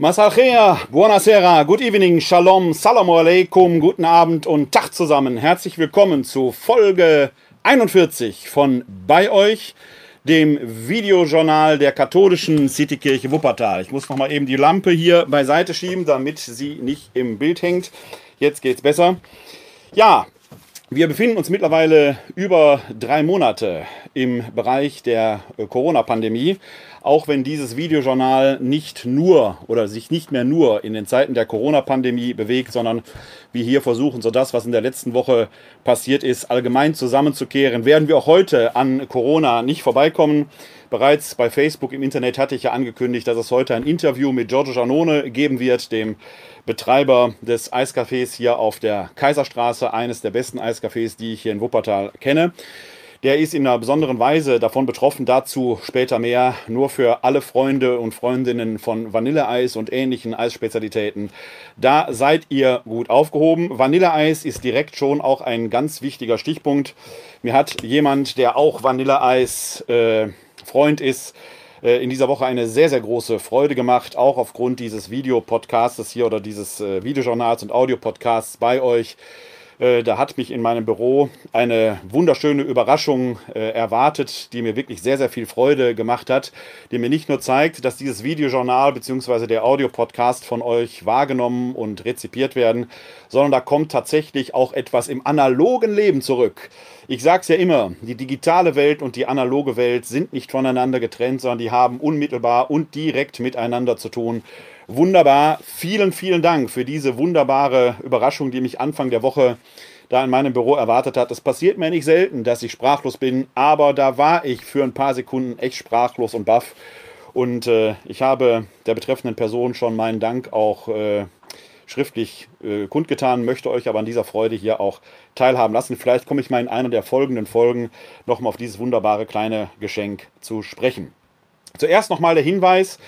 Masalchea, buonasera, good evening, shalom, salam alaikum, guten Abend und Tag zusammen. Herzlich willkommen zu Folge 41 von Bei euch, dem Videojournal der katholischen Citykirche Wuppertal. Ich muss noch mal eben die Lampe hier beiseite schieben, damit sie nicht im Bild hängt. Jetzt geht's besser. Ja, wir befinden uns mittlerweile über drei Monate im Bereich der Corona-Pandemie auch wenn dieses Videojournal nicht nur oder sich nicht mehr nur in den Zeiten der Corona-Pandemie bewegt, sondern wir hier versuchen, so das, was in der letzten Woche passiert ist, allgemein zusammenzukehren, werden wir auch heute an Corona nicht vorbeikommen. Bereits bei Facebook im Internet hatte ich ja angekündigt, dass es heute ein Interview mit Giorgio Giannone geben wird, dem Betreiber des Eiscafés hier auf der Kaiserstraße, eines der besten Eiscafés, die ich hier in Wuppertal kenne. Der ist in einer besonderen Weise davon betroffen, dazu später mehr, nur für alle Freunde und Freundinnen von Vanilleeis und ähnlichen Eisspezialitäten. Da seid ihr gut aufgehoben. Vanilleeis ist direkt schon auch ein ganz wichtiger Stichpunkt. Mir hat jemand, der auch Vanilleeis äh, Freund ist, äh, in dieser Woche eine sehr, sehr große Freude gemacht, auch aufgrund dieses Videopodcasts hier oder dieses äh, Videojournals und Audiopodcasts bei euch. Äh, da hat mich in meinem Büro eine wunderschöne Überraschung äh, erwartet, die mir wirklich sehr, sehr viel Freude gemacht hat, die mir nicht nur zeigt, dass dieses Videojournal bzw. der Audiopodcast von euch wahrgenommen und rezipiert werden, sondern da kommt tatsächlich auch etwas im analogen Leben zurück. Ich sage es ja immer, die digitale Welt und die analoge Welt sind nicht voneinander getrennt, sondern die haben unmittelbar und direkt miteinander zu tun. Wunderbar. Vielen, vielen Dank für diese wunderbare Überraschung, die mich Anfang der Woche da in meinem Büro erwartet hat. Es passiert mir nicht selten, dass ich sprachlos bin, aber da war ich für ein paar Sekunden echt sprachlos und baff. Und äh, ich habe der betreffenden Person schon meinen Dank auch äh, schriftlich äh, kundgetan, möchte euch aber an dieser Freude hier auch teilhaben lassen. Vielleicht komme ich mal in einer der folgenden Folgen nochmal auf dieses wunderbare kleine Geschenk zu sprechen. Zuerst nochmal der Hinweis,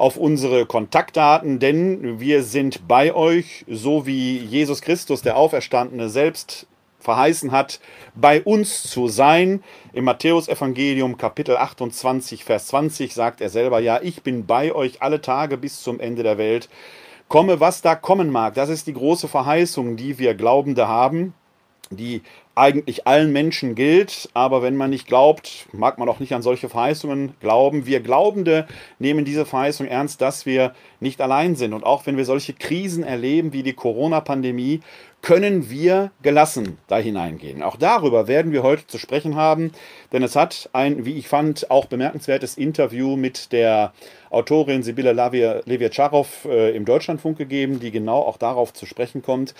auf unsere Kontaktdaten, denn wir sind bei euch, so wie Jesus Christus, der Auferstandene, selbst verheißen hat, bei uns zu sein. Im Matthäusevangelium Kapitel 28, Vers 20 sagt er selber, ja, ich bin bei euch alle Tage bis zum Ende der Welt. Komme, was da kommen mag. Das ist die große Verheißung, die wir Glaubende haben, die eigentlich allen Menschen gilt, aber wenn man nicht glaubt, mag man auch nicht an solche Verheißungen glauben. Wir Glaubende nehmen diese Verheißung ernst, dass wir nicht allein sind. Und auch wenn wir solche Krisen erleben wie die Corona-Pandemie, können wir gelassen da hineingehen. Auch darüber werden wir heute zu sprechen haben, denn es hat ein, wie ich fand, auch bemerkenswertes Interview mit der Autorin Sibylle Leviatscharov äh, im Deutschlandfunk gegeben, die genau auch darauf zu sprechen kommt.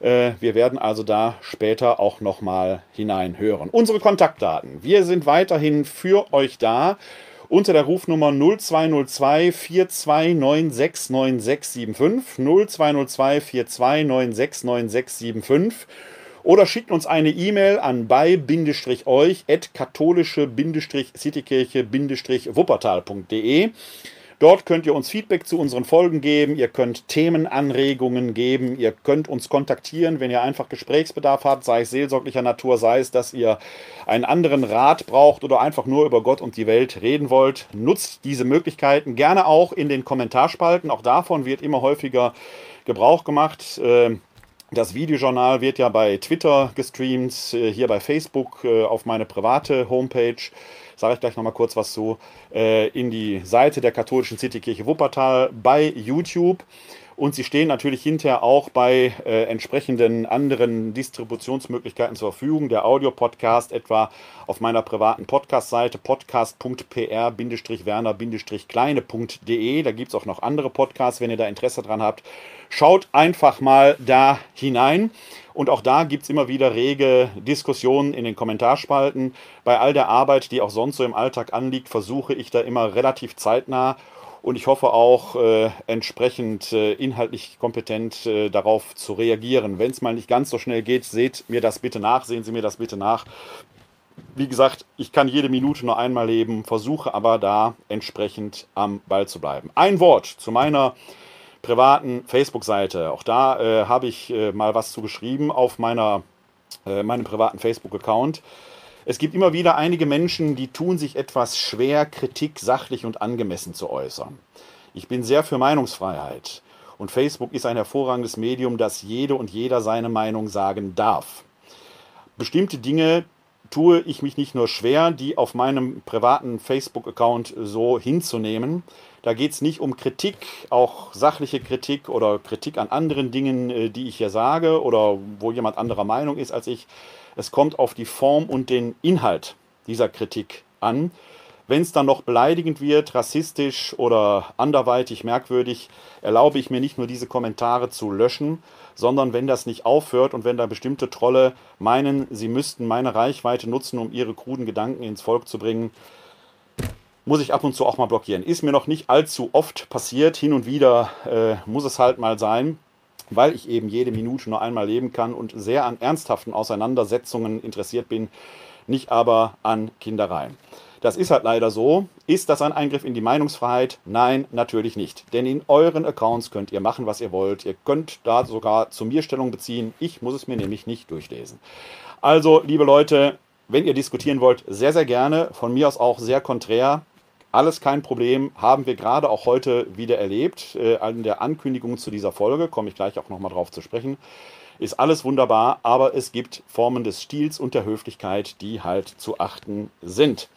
Äh, wir werden also da später auch nochmal hineinhören. Unsere Kontaktdaten. Wir sind weiterhin für euch da unter der Rufnummer 0202 42969675 0202 42969675 oder schickt uns eine E-Mail an bei-euch at katholische-citykirche-wuppertal.de. Dort könnt ihr uns Feedback zu unseren Folgen geben, ihr könnt Themenanregungen geben, ihr könnt uns kontaktieren, wenn ihr einfach Gesprächsbedarf habt, sei es seelsorglicher Natur, sei es, dass ihr einen anderen Rat braucht oder einfach nur über Gott und die Welt reden wollt. Nutzt diese Möglichkeiten gerne auch in den Kommentarspalten. Auch davon wird immer häufiger Gebrauch gemacht. Ähm, das Videojournal wird ja bei Twitter gestreamt, äh, hier bei Facebook äh, auf meine private Homepage sage ich gleich nochmal kurz was zu, äh, in die Seite der katholischen Citykirche Wuppertal bei YouTube. Und sie stehen natürlich hinterher auch bei äh, entsprechenden anderen Distributionsmöglichkeiten zur Verfügung. Der Audio-Podcast etwa auf meiner privaten Podcast-Seite podcast.pr-werner-kleine.de. Da gibt es auch noch andere Podcasts, wenn ihr da Interesse dran habt. Schaut einfach mal da hinein. Und auch da gibt es immer wieder rege Diskussionen in den Kommentarspalten. Bei all der Arbeit, die auch sonst so im Alltag anliegt, versuche ich da immer relativ zeitnah und ich hoffe auch äh, entsprechend äh, inhaltlich kompetent äh, darauf zu reagieren. Wenn es mal nicht ganz so schnell geht, seht mir das bitte nach, sehen Sie mir das bitte nach. Wie gesagt, ich kann jede Minute nur einmal leben, versuche aber da entsprechend am Ball zu bleiben. Ein Wort zu meiner privaten Facebook-Seite. Auch da äh, habe ich äh, mal was zu geschrieben auf meiner, äh, meinem privaten Facebook-Account. Es gibt immer wieder einige Menschen, die tun sich etwas schwer, Kritik sachlich und angemessen zu äußern. Ich bin sehr für Meinungsfreiheit. Und Facebook ist ein hervorragendes Medium, das jede und jeder seine Meinung sagen darf. Bestimmte Dinge tue ich mich nicht nur schwer, die auf meinem privaten Facebook-Account so hinzunehmen. Da geht es nicht um Kritik, auch sachliche Kritik oder Kritik an anderen Dingen, äh, die ich hier sage oder wo jemand anderer Meinung ist als ich. Es kommt auf die Form und den Inhalt dieser Kritik an. Wenn es dann noch beleidigend wird, rassistisch oder anderweitig merkwürdig, erlaube ich mir nicht nur diese Kommentare zu löschen, sondern wenn das nicht aufhört und wenn da bestimmte Trolle meinen, sie müssten meine Reichweite nutzen, um ihre kruden Gedanken ins Volk zu bringen, muss ich ab und zu auch mal blockieren. Ist mir noch nicht allzu oft passiert, hin und wieder äh, muss es halt mal sein, weil ich eben jede Minute nur einmal leben kann und sehr an ernsthaften Auseinandersetzungen interessiert bin, nicht aber an Kindereien. Das ist halt leider so. Ist das ein Eingriff in die Meinungsfreiheit? Nein, natürlich nicht. Denn in euren Accounts könnt ihr machen, was ihr wollt. Ihr könnt da sogar zu mir Stellung beziehen. Ich muss es mir nämlich nicht durchlesen. Also, liebe Leute, wenn ihr diskutieren wollt, sehr, sehr gerne. Von mir aus auch sehr konträr. Alles kein Problem, haben wir gerade auch heute wieder erlebt. Äh, in der Ankündigung zu dieser Folge komme ich gleich auch nochmal drauf zu sprechen ist alles wunderbar, aber es gibt Formen des Stils und der Höflichkeit, die halt zu achten sind.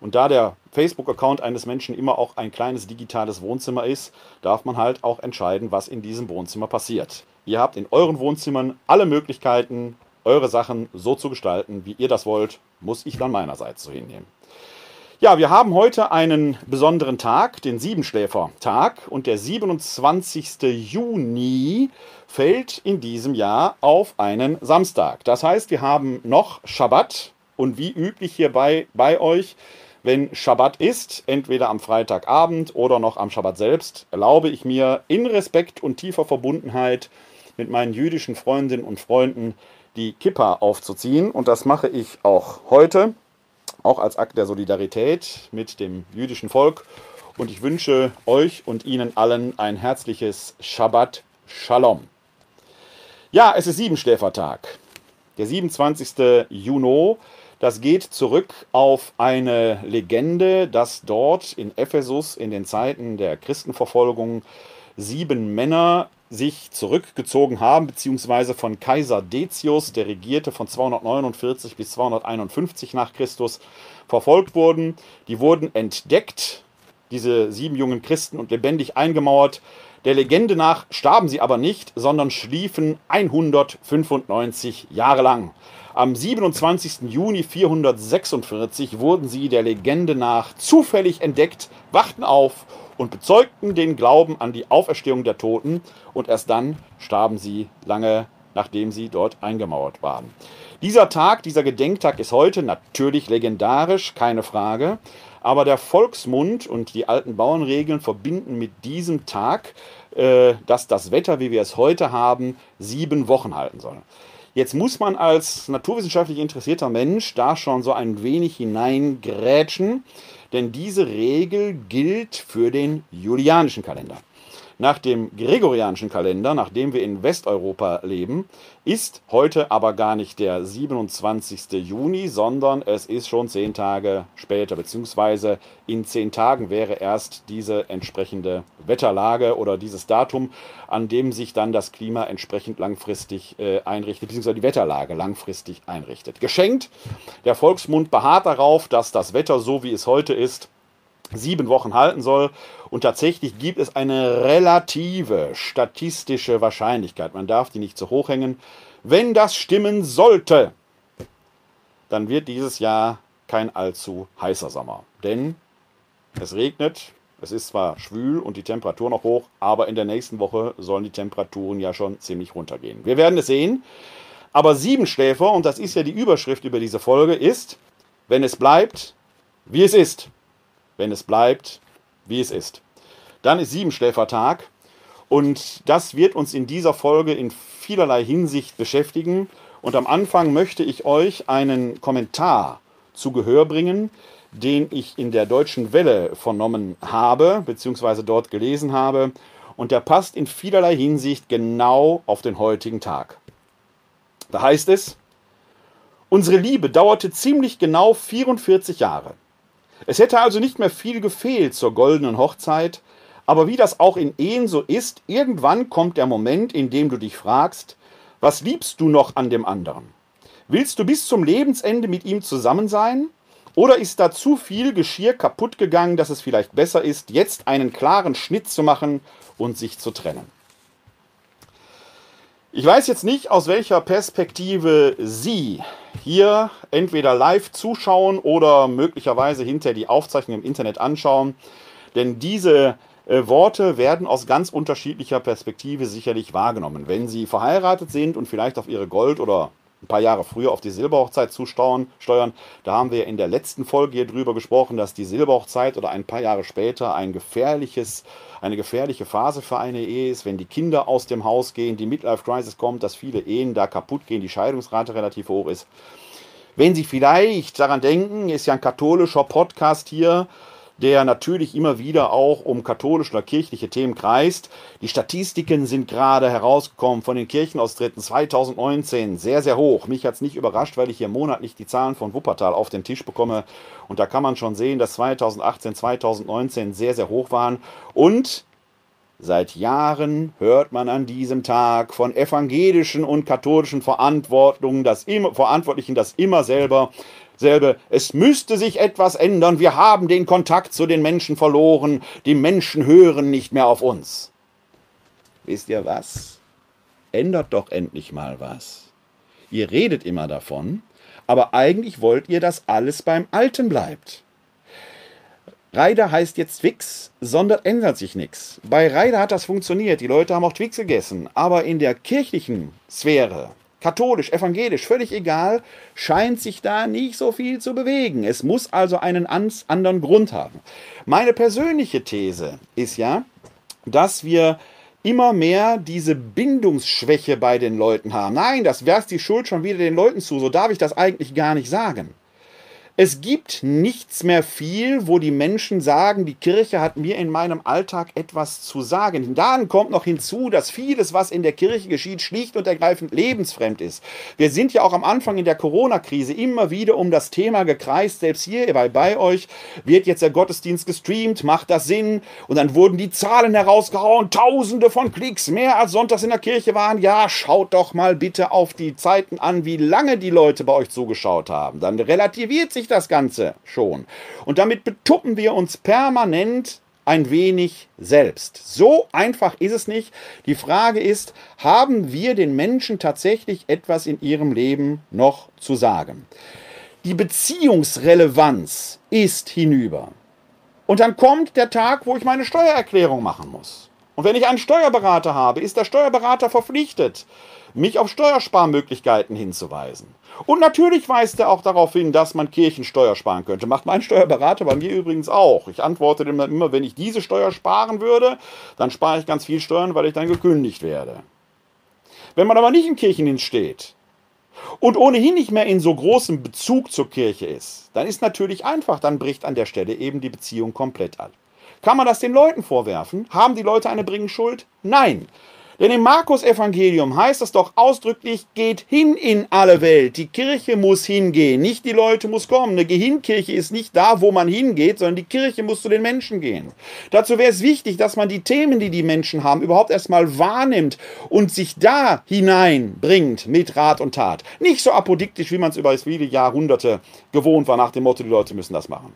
Und da der Facebook-Account eines Menschen immer auch ein kleines digitales Wohnzimmer ist, darf man halt auch entscheiden, was in diesem Wohnzimmer passiert. Ihr habt in euren Wohnzimmern alle Möglichkeiten, eure Sachen so zu gestalten, wie ihr das wollt, muss ich dann meinerseits so hinnehmen. Ja, wir haben heute einen besonderen Tag, den Siebenschläfer-Tag. Und der 27. Juni fällt in diesem Jahr auf einen Samstag. Das heißt, wir haben noch Schabbat. Und wie üblich hier bei, bei euch, wenn Schabbat ist, entweder am Freitagabend oder noch am Schabbat selbst, erlaube ich mir in Respekt und tiefer Verbundenheit mit meinen jüdischen Freundinnen und Freunden die Kippa aufzuziehen. Und das mache ich auch heute auch als Akt der Solidarität mit dem jüdischen Volk. Und ich wünsche euch und Ihnen allen ein herzliches Shabbat Shalom. Ja, es ist Siebenschläfertag, der 27. Juni. Das geht zurück auf eine Legende, dass dort in Ephesus in den Zeiten der Christenverfolgung sieben Männer sich zurückgezogen haben, beziehungsweise von Kaiser Decius, der regierte von 249 bis 251 nach Christus, verfolgt wurden. Die wurden entdeckt, diese sieben jungen Christen, und lebendig eingemauert. Der Legende nach starben sie aber nicht, sondern schliefen 195 Jahre lang. Am 27. Juni 446 wurden sie der Legende nach zufällig entdeckt, wachten auf und bezeugten den Glauben an die Auferstehung der Toten und erst dann starben sie lange nachdem sie dort eingemauert waren. Dieser Tag, dieser Gedenktag ist heute natürlich legendarisch, keine Frage, aber der Volksmund und die alten Bauernregeln verbinden mit diesem Tag, äh, dass das Wetter, wie wir es heute haben, sieben Wochen halten soll. Jetzt muss man als naturwissenschaftlich interessierter Mensch da schon so ein wenig hineingrätschen denn diese Regel gilt für den julianischen Kalender. Nach dem gregorianischen Kalender, nach dem wir in Westeuropa leben, ist heute aber gar nicht der 27. Juni, sondern es ist schon zehn Tage später, beziehungsweise in zehn Tagen wäre erst diese entsprechende Wetterlage oder dieses Datum, an dem sich dann das Klima entsprechend langfristig äh, einrichtet, beziehungsweise die Wetterlage langfristig einrichtet. Geschenkt, der Volksmund beharrt darauf, dass das Wetter so wie es heute ist, sieben Wochen halten soll. Und tatsächlich gibt es eine relative statistische Wahrscheinlichkeit, man darf die nicht zu hoch hängen, wenn das stimmen sollte, dann wird dieses Jahr kein allzu heißer Sommer. Denn es regnet, es ist zwar schwül und die Temperatur noch hoch, aber in der nächsten Woche sollen die Temperaturen ja schon ziemlich runtergehen. Wir werden es sehen. Aber Siebenschläfer, und das ist ja die Überschrift über diese Folge, ist, wenn es bleibt, wie es ist wenn es bleibt, wie es ist. Dann ist Siebenschläfertag und das wird uns in dieser Folge in vielerlei Hinsicht beschäftigen. Und am Anfang möchte ich euch einen Kommentar zu Gehör bringen, den ich in der Deutschen Welle vernommen habe, beziehungsweise dort gelesen habe. Und der passt in vielerlei Hinsicht genau auf den heutigen Tag. Da heißt es, unsere Liebe dauerte ziemlich genau 44 Jahre. Es hätte also nicht mehr viel gefehlt zur goldenen Hochzeit, Aber wie das auch in Ehen so ist, irgendwann kommt der Moment, in dem du dich fragst, was liebst du noch an dem anderen? Willst du bis zum Lebensende mit ihm zusammen sein? Oder ist da zu viel Geschirr kaputt gegangen, dass es vielleicht besser ist, jetzt einen klaren Schnitt zu machen und sich zu trennen? Ich weiß jetzt nicht, aus welcher Perspektive Sie hier entweder live zuschauen oder möglicherweise hinter die Aufzeichnung im Internet anschauen, denn diese äh, Worte werden aus ganz unterschiedlicher Perspektive sicherlich wahrgenommen. Wenn Sie verheiratet sind und vielleicht auf Ihre Gold- oder ein paar Jahre früher auf die Silberhochzeit zusteuern, da haben wir in der letzten Folge hier drüber gesprochen, dass die Silberhochzeit oder ein paar Jahre später ein gefährliches, eine gefährliche Phase für eine Ehe ist, wenn die Kinder aus dem Haus gehen, die Midlife Crisis kommt, dass viele Ehen da kaputt gehen, die Scheidungsrate relativ hoch ist. Wenn Sie vielleicht daran denken, ist ja ein katholischer Podcast hier, der natürlich immer wieder auch um katholische oder kirchliche Themen kreist. Die Statistiken sind gerade herausgekommen von den Kirchenaustritten 2019 sehr, sehr hoch. Mich hat es nicht überrascht, weil ich hier monatlich die Zahlen von Wuppertal auf den Tisch bekomme. Und da kann man schon sehen, dass 2018, 2019 sehr, sehr hoch waren. Und Seit Jahren hört man an diesem Tag von evangelischen und katholischen Verantwortlichen das immer, Verantwortlichen das immer selber selbe, es müsste sich etwas ändern, wir haben den Kontakt zu den Menschen verloren, die Menschen hören nicht mehr auf uns. Wisst ihr was? Ändert doch endlich mal was. Ihr redet immer davon, aber eigentlich wollt ihr, dass alles beim Alten bleibt. Reider heißt jetzt Twix, sondern ändert sich nichts. Bei Reider hat das funktioniert, die Leute haben auch Twix gegessen, aber in der kirchlichen Sphäre katholisch, evangelisch, völlig egal, scheint sich da nicht so viel zu bewegen. Es muss also einen anderen Grund haben. Meine persönliche These ist ja, dass wir immer mehr diese Bindungsschwäche bei den Leuten haben. Nein, das wär's die Schuld schon wieder den Leuten zu. So darf ich das eigentlich gar nicht sagen. Es gibt nichts mehr viel, wo die Menschen sagen, die Kirche hat mir in meinem Alltag etwas zu sagen. Dann kommt noch hinzu, dass vieles, was in der Kirche geschieht, schlicht und ergreifend lebensfremd ist. Wir sind ja auch am Anfang in der Corona-Krise immer wieder um das Thema gekreist. Selbst hier bei, bei euch wird jetzt der Gottesdienst gestreamt, macht das Sinn? Und dann wurden die Zahlen herausgehauen, tausende von Klicks, mehr als sonntags in der Kirche waren. Ja, schaut doch mal bitte auf die Zeiten an, wie lange die Leute bei euch zugeschaut haben. Dann relativiert sich das Ganze schon. Und damit betuppen wir uns permanent ein wenig selbst. So einfach ist es nicht. Die Frage ist, haben wir den Menschen tatsächlich etwas in ihrem Leben noch zu sagen? Die Beziehungsrelevanz ist hinüber. Und dann kommt der Tag, wo ich meine Steuererklärung machen muss. Und wenn ich einen Steuerberater habe, ist der Steuerberater verpflichtet, mich auf Steuersparmöglichkeiten hinzuweisen. Und natürlich weist er auch darauf hin, dass man Kirchensteuer sparen könnte. Macht mein Steuerberater bei mir übrigens auch. Ich antworte dem immer, wenn ich diese Steuer sparen würde, dann spare ich ganz viel Steuern, weil ich dann gekündigt werde. Wenn man aber nicht im Kirchendienst steht und ohnehin nicht mehr in so großem Bezug zur Kirche ist, dann ist natürlich einfach, dann bricht an der Stelle eben die Beziehung komplett ab. Kann man das den Leuten vorwerfen? Haben die Leute eine Bringschuld? Nein. Denn im Markus-Evangelium heißt es doch ausdrücklich, geht hin in alle Welt. Die Kirche muss hingehen, nicht die Leute muss kommen. Eine Gehinkirche ist nicht da, wo man hingeht, sondern die Kirche muss zu den Menschen gehen. Dazu wäre es wichtig, dass man die Themen, die die Menschen haben, überhaupt erstmal wahrnimmt und sich da hineinbringt mit Rat und Tat. Nicht so apodiktisch, wie man es über viele Jahrhunderte gewohnt war, nach dem Motto, die Leute müssen das machen.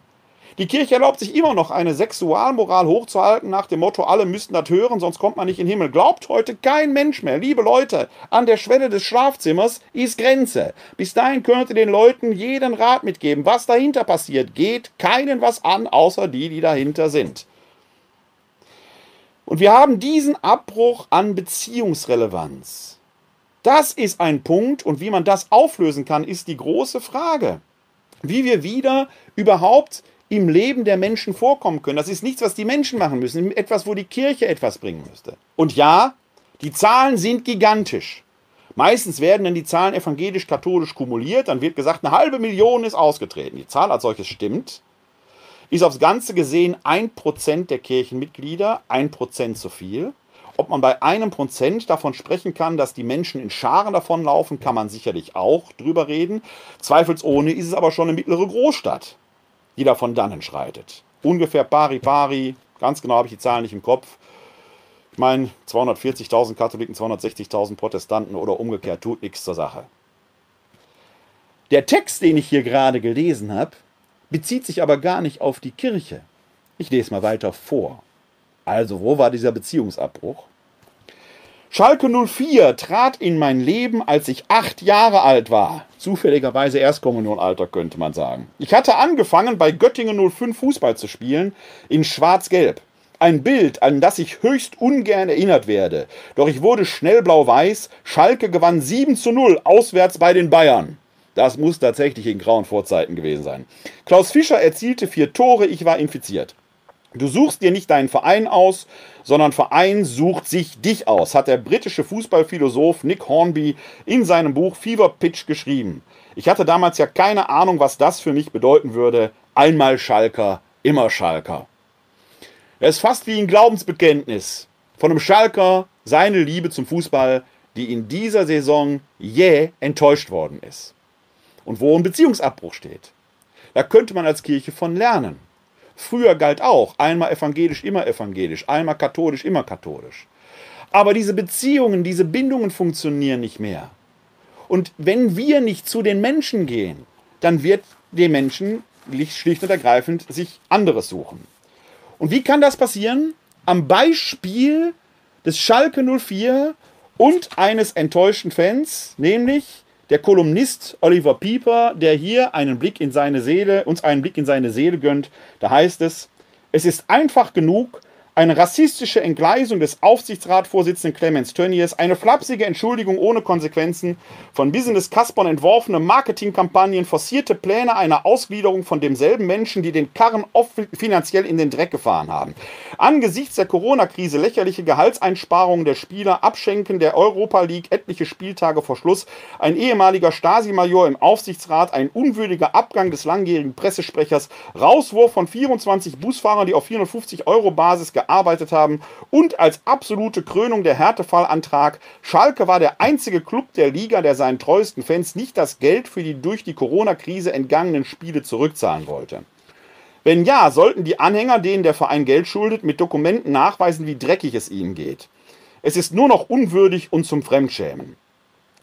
Die Kirche erlaubt sich immer noch eine Sexualmoral hochzuhalten nach dem Motto, alle müssten das hören, sonst kommt man nicht in den Himmel. Glaubt heute kein Mensch mehr. Liebe Leute, an der Schwelle des Schlafzimmers ist Grenze. Bis dahin könnt ihr den Leuten jeden Rat mitgeben. Was dahinter passiert, geht keinen was an, außer die, die dahinter sind. Und wir haben diesen Abbruch an Beziehungsrelevanz. Das ist ein Punkt und wie man das auflösen kann, ist die große Frage. Wie wir wieder überhaupt im Leben der Menschen vorkommen können. Das ist nichts, was die Menschen machen müssen, etwas, wo die Kirche etwas bringen müsste. Und ja, die Zahlen sind gigantisch. Meistens werden dann die Zahlen evangelisch-katholisch kumuliert, dann wird gesagt, eine halbe Million ist ausgetreten. Die Zahl als solches stimmt. Ist aufs Ganze gesehen ein Prozent der Kirchenmitglieder, ein Prozent zu viel. Ob man bei einem Prozent davon sprechen kann, dass die Menschen in Scharen davonlaufen, kann man sicherlich auch drüber reden. Zweifelsohne ist es aber schon eine mittlere Großstadt die da von dannen schreitet. Ungefähr pari pari Ganz genau habe ich die Zahlen nicht im Kopf. Ich meine, 240.000 Katholiken, 260.000 Protestanten oder umgekehrt, tut nichts zur Sache. Der Text, den ich hier gerade gelesen habe, bezieht sich aber gar nicht auf die Kirche. Ich lese mal weiter vor. Also, wo war dieser Beziehungsabbruch? Schalke 04 trat in mein Leben, als ich acht Jahre alt war. Zufälligerweise Erstkommunionalter, könnte man sagen. Ich hatte angefangen, bei Göttingen 05 Fußball zu spielen, in Schwarz-Gelb. Ein Bild, an das ich höchst ungern erinnert werde. Doch ich wurde schnell blau-weiß. Schalke gewann 7 zu 0 auswärts bei den Bayern. Das muss tatsächlich in grauen Vorzeiten gewesen sein. Klaus Fischer erzielte vier Tore, ich war infiziert. Du suchst dir nicht deinen Verein aus, sondern Verein sucht sich dich aus, hat der britische Fußballphilosoph Nick Hornby in seinem Buch Fever Pitch geschrieben. Ich hatte damals ja keine Ahnung, was das für mich bedeuten würde. Einmal Schalker, immer Schalker. Es ist fast wie ein Glaubensbekenntnis von einem Schalker, seine Liebe zum Fußball, die in dieser Saison jäh enttäuscht worden ist. Und wo ein Beziehungsabbruch steht. Da könnte man als Kirche von lernen. Früher galt auch einmal evangelisch, immer evangelisch, einmal katholisch, immer katholisch. Aber diese Beziehungen, diese Bindungen funktionieren nicht mehr. Und wenn wir nicht zu den Menschen gehen, dann wird den Menschen schlicht und ergreifend sich anderes suchen. Und wie kann das passieren? Am Beispiel des Schalke 04 und eines enttäuschten Fans, nämlich der Kolumnist Oliver Pieper, der hier einen Blick in seine Seele, uns einen Blick in seine Seele gönnt. Da heißt es, es ist einfach genug, eine rassistische Entgleisung des Aufsichtsratsvorsitzenden Clemens Tönnies, eine flapsige Entschuldigung ohne Konsequenzen, von Business Caspern entworfene Marketingkampagnen, forcierte Pläne einer Ausgliederung von demselben Menschen, die den Karren oft finanziell in den Dreck gefahren haben. Angesichts der Corona-Krise lächerliche Gehaltseinsparungen der Spieler, Abschenken der Europa League etliche Spieltage vor Schluss, ein ehemaliger Stasi-Major im Aufsichtsrat, ein unwürdiger Abgang des langjährigen Pressesprechers, Rauswurf von 24 Busfahrern, die auf 450 Euro Basis gearbeitet haben und als absolute Krönung der Härtefallantrag, Schalke war der einzige Club der Liga, der seinen treuesten Fans nicht das Geld für die durch die Corona-Krise entgangenen Spiele zurückzahlen wollte. Wenn ja, sollten die Anhänger, denen der Verein Geld schuldet, mit Dokumenten nachweisen, wie dreckig es ihnen geht. Es ist nur noch unwürdig und zum Fremdschämen.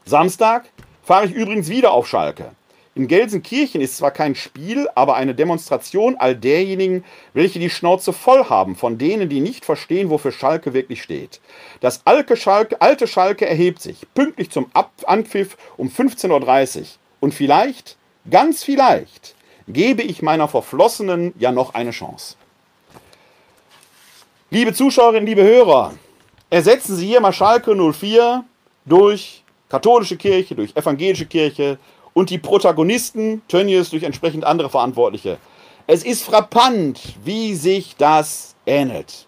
Samstag fahre ich übrigens wieder auf Schalke. In Gelsenkirchen ist zwar kein Spiel, aber eine Demonstration all derjenigen, welche die Schnauze voll haben von denen, die nicht verstehen, wofür Schalke wirklich steht. Das alte Schalke, alte Schalke erhebt sich, pünktlich zum Ab Anpfiff um 15.30 Uhr. Und vielleicht, ganz vielleicht, gebe ich meiner Verflossenen ja noch eine Chance. Liebe Zuschauerinnen, liebe Hörer, ersetzen Sie hier mal Schalke 04 durch katholische Kirche, durch evangelische Kirche, und die Protagonisten, Tönnies durch entsprechend andere Verantwortliche. Es ist frappant, wie sich das ähnelt.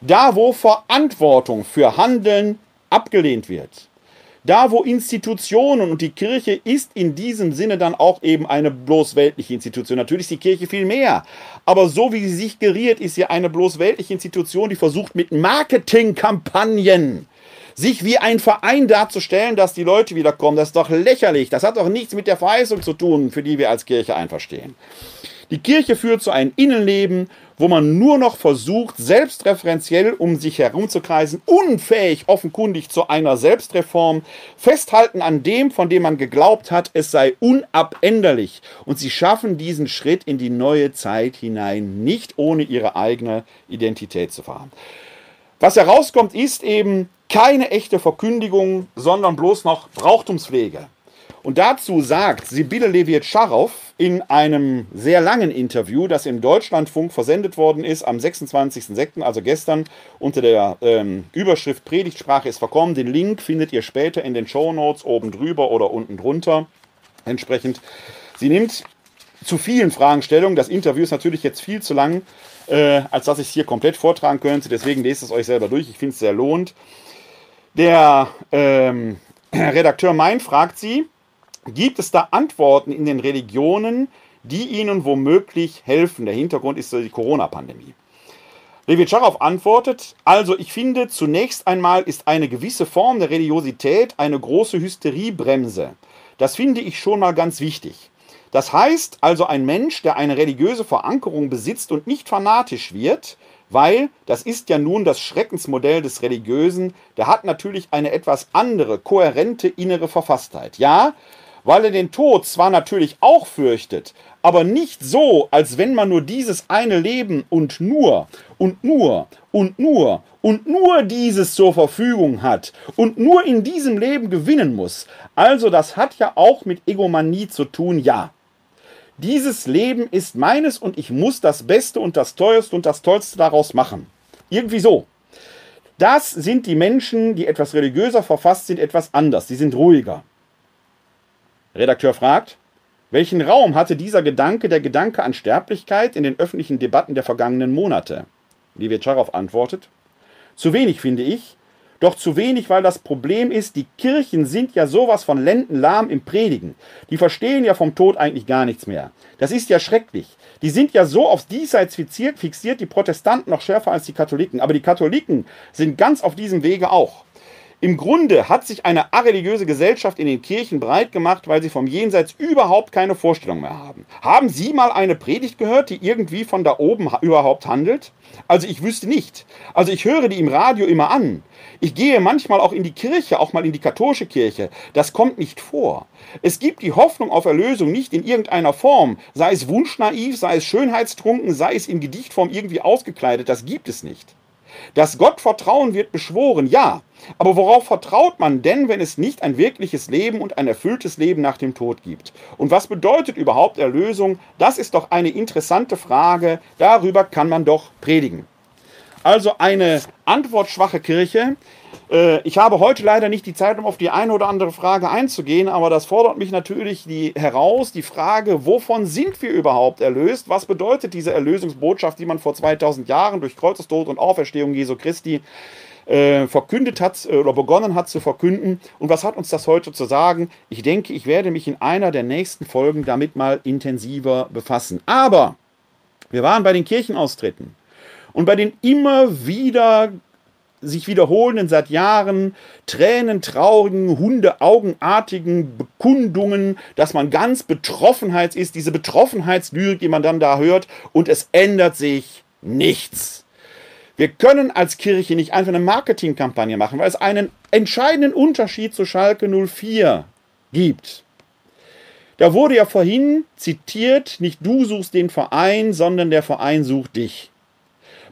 Da, wo Verantwortung für Handeln abgelehnt wird, da, wo Institutionen und die Kirche ist in diesem Sinne dann auch eben eine bloß weltliche Institution. Natürlich ist die Kirche viel mehr, aber so wie sie sich geriert, ist sie eine bloß weltliche Institution, die versucht mit Marketingkampagnen sich wie ein Verein darzustellen, dass die Leute wiederkommen, das ist doch lächerlich. Das hat doch nichts mit der Verheißung zu tun, für die wir als Kirche einverstehen. Die Kirche führt zu einem Innenleben, wo man nur noch versucht, selbstreferenziell um sich herumzukreisen, unfähig offenkundig zu einer Selbstreform, festhalten an dem, von dem man geglaubt hat, es sei unabänderlich. Und sie schaffen diesen Schritt in die neue Zeit hinein, nicht ohne ihre eigene Identität zu fahren. Was herauskommt, ist eben keine echte Verkündigung, sondern bloß noch Brauchtumspflege. Und dazu sagt Sibylle Leviet-Scharow in einem sehr langen Interview, das im Deutschlandfunk versendet worden ist, am 26.06., also gestern, unter der ähm, Überschrift Predigtsprache ist verkommen. Den Link findet ihr später in den Show Notes oben drüber oder unten drunter. Entsprechend, sie nimmt zu vielen Fragen Stellung. Das Interview ist natürlich jetzt viel zu lang, äh, als dass ich es hier komplett vortragen könnte. Deswegen lest es euch selber durch. Ich finde es sehr lohnt. Der ähm, Redakteur Mein fragt sie, gibt es da Antworten in den Religionen, die ihnen womöglich helfen? Der Hintergrund ist die Corona-Pandemie. Levi Tscharow antwortet, also ich finde, zunächst einmal ist eine gewisse Form der Religiosität eine große Hysteriebremse. Das finde ich schon mal ganz wichtig. Das heißt also, ein Mensch, der eine religiöse Verankerung besitzt und nicht fanatisch wird, Weil das ist ja nun das Schreckensmodell des Religiösen, der hat natürlich eine etwas andere, kohärente innere Verfasstheit. Ja, weil er den Tod zwar natürlich auch fürchtet, aber nicht so, als wenn man nur dieses eine Leben und nur und nur und nur und nur dieses zur Verfügung hat und nur in diesem Leben gewinnen muss. Also das hat ja auch mit Egomanie zu tun, ja. Dieses Leben ist meines und ich muss das Beste und das Teuerste und das Tollste daraus machen. Irgendwie so. Das sind die Menschen, die etwas religiöser verfasst sind, etwas anders. Sie sind ruhiger. Redakteur fragt, welchen Raum hatte dieser Gedanke, der Gedanke an Sterblichkeit, in den öffentlichen Debatten der vergangenen Monate? Livietscharow antwortet, zu wenig finde ich, doch zu wenig, weil das Problem ist, die Kirchen sind ja sowas von lendenlahm im Predigen. Die verstehen ja vom Tod eigentlich gar nichts mehr. Das ist ja schrecklich. Die sind ja so aufs Diesseits fixiert, die Protestanten noch schärfer als die Katholiken. Aber die Katholiken sind ganz auf diesem Wege auch. Im Grunde hat sich eine areligiöse Gesellschaft in den Kirchen breit gemacht, weil sie vom Jenseits überhaupt keine Vorstellung mehr haben. Haben Sie mal eine Predigt gehört, die irgendwie von da oben überhaupt handelt? Also ich wüsste nicht. Also ich höre die im Radio immer an. Ich gehe manchmal auch in die Kirche, auch mal in die katholische Kirche. Das kommt nicht vor. Es gibt die Hoffnung auf Erlösung nicht in irgendeiner Form, sei es wunschnaiv, sei es schönheitstrunken, sei es in Gedichtform irgendwie ausgekleidet. Das gibt es nicht. Das Gottvertrauen wird beschworen, ja. Aber worauf vertraut man denn, wenn es nicht ein wirkliches Leben und ein erfülltes Leben nach dem Tod gibt? Und was bedeutet überhaupt Erlösung? Das ist doch eine interessante Frage. Darüber kann man doch predigen. Also eine antwortschwache Kirche, äh, ich habe heute leider nicht die Zeit, um auf die eine oder andere Frage einzugehen, aber das fordert mich natürlich die, heraus, die Frage, wovon sind wir überhaupt erlöst? Was bedeutet diese Erlösungsbotschaft, die man vor 2000 Jahren durch Kreuzestod und Auferstehung Jesu Christi äh, verkündet hat äh, oder begonnen hat zu verkünden. Und was hat uns das heute zu sagen? Ich denke, ich werde mich in einer der nächsten Folgen damit mal intensiver befassen. Aber wir waren bei den Kirchenaustritten und bei den immer wieder sich wiederholenden, seit Jahren tränentraurigen, hundeaugenartigen Bekundungen, dass man ganz Betroffenheit ist, diese Betroffenheitslyrik, die man dann da hört, und es ändert sich nichts. Wir können als Kirche nicht einfach eine Marketingkampagne machen, weil es einen entscheidenden Unterschied zu Schalke 04 gibt. Da wurde ja vorhin zitiert, nicht du suchst den Verein, sondern der Verein sucht dich.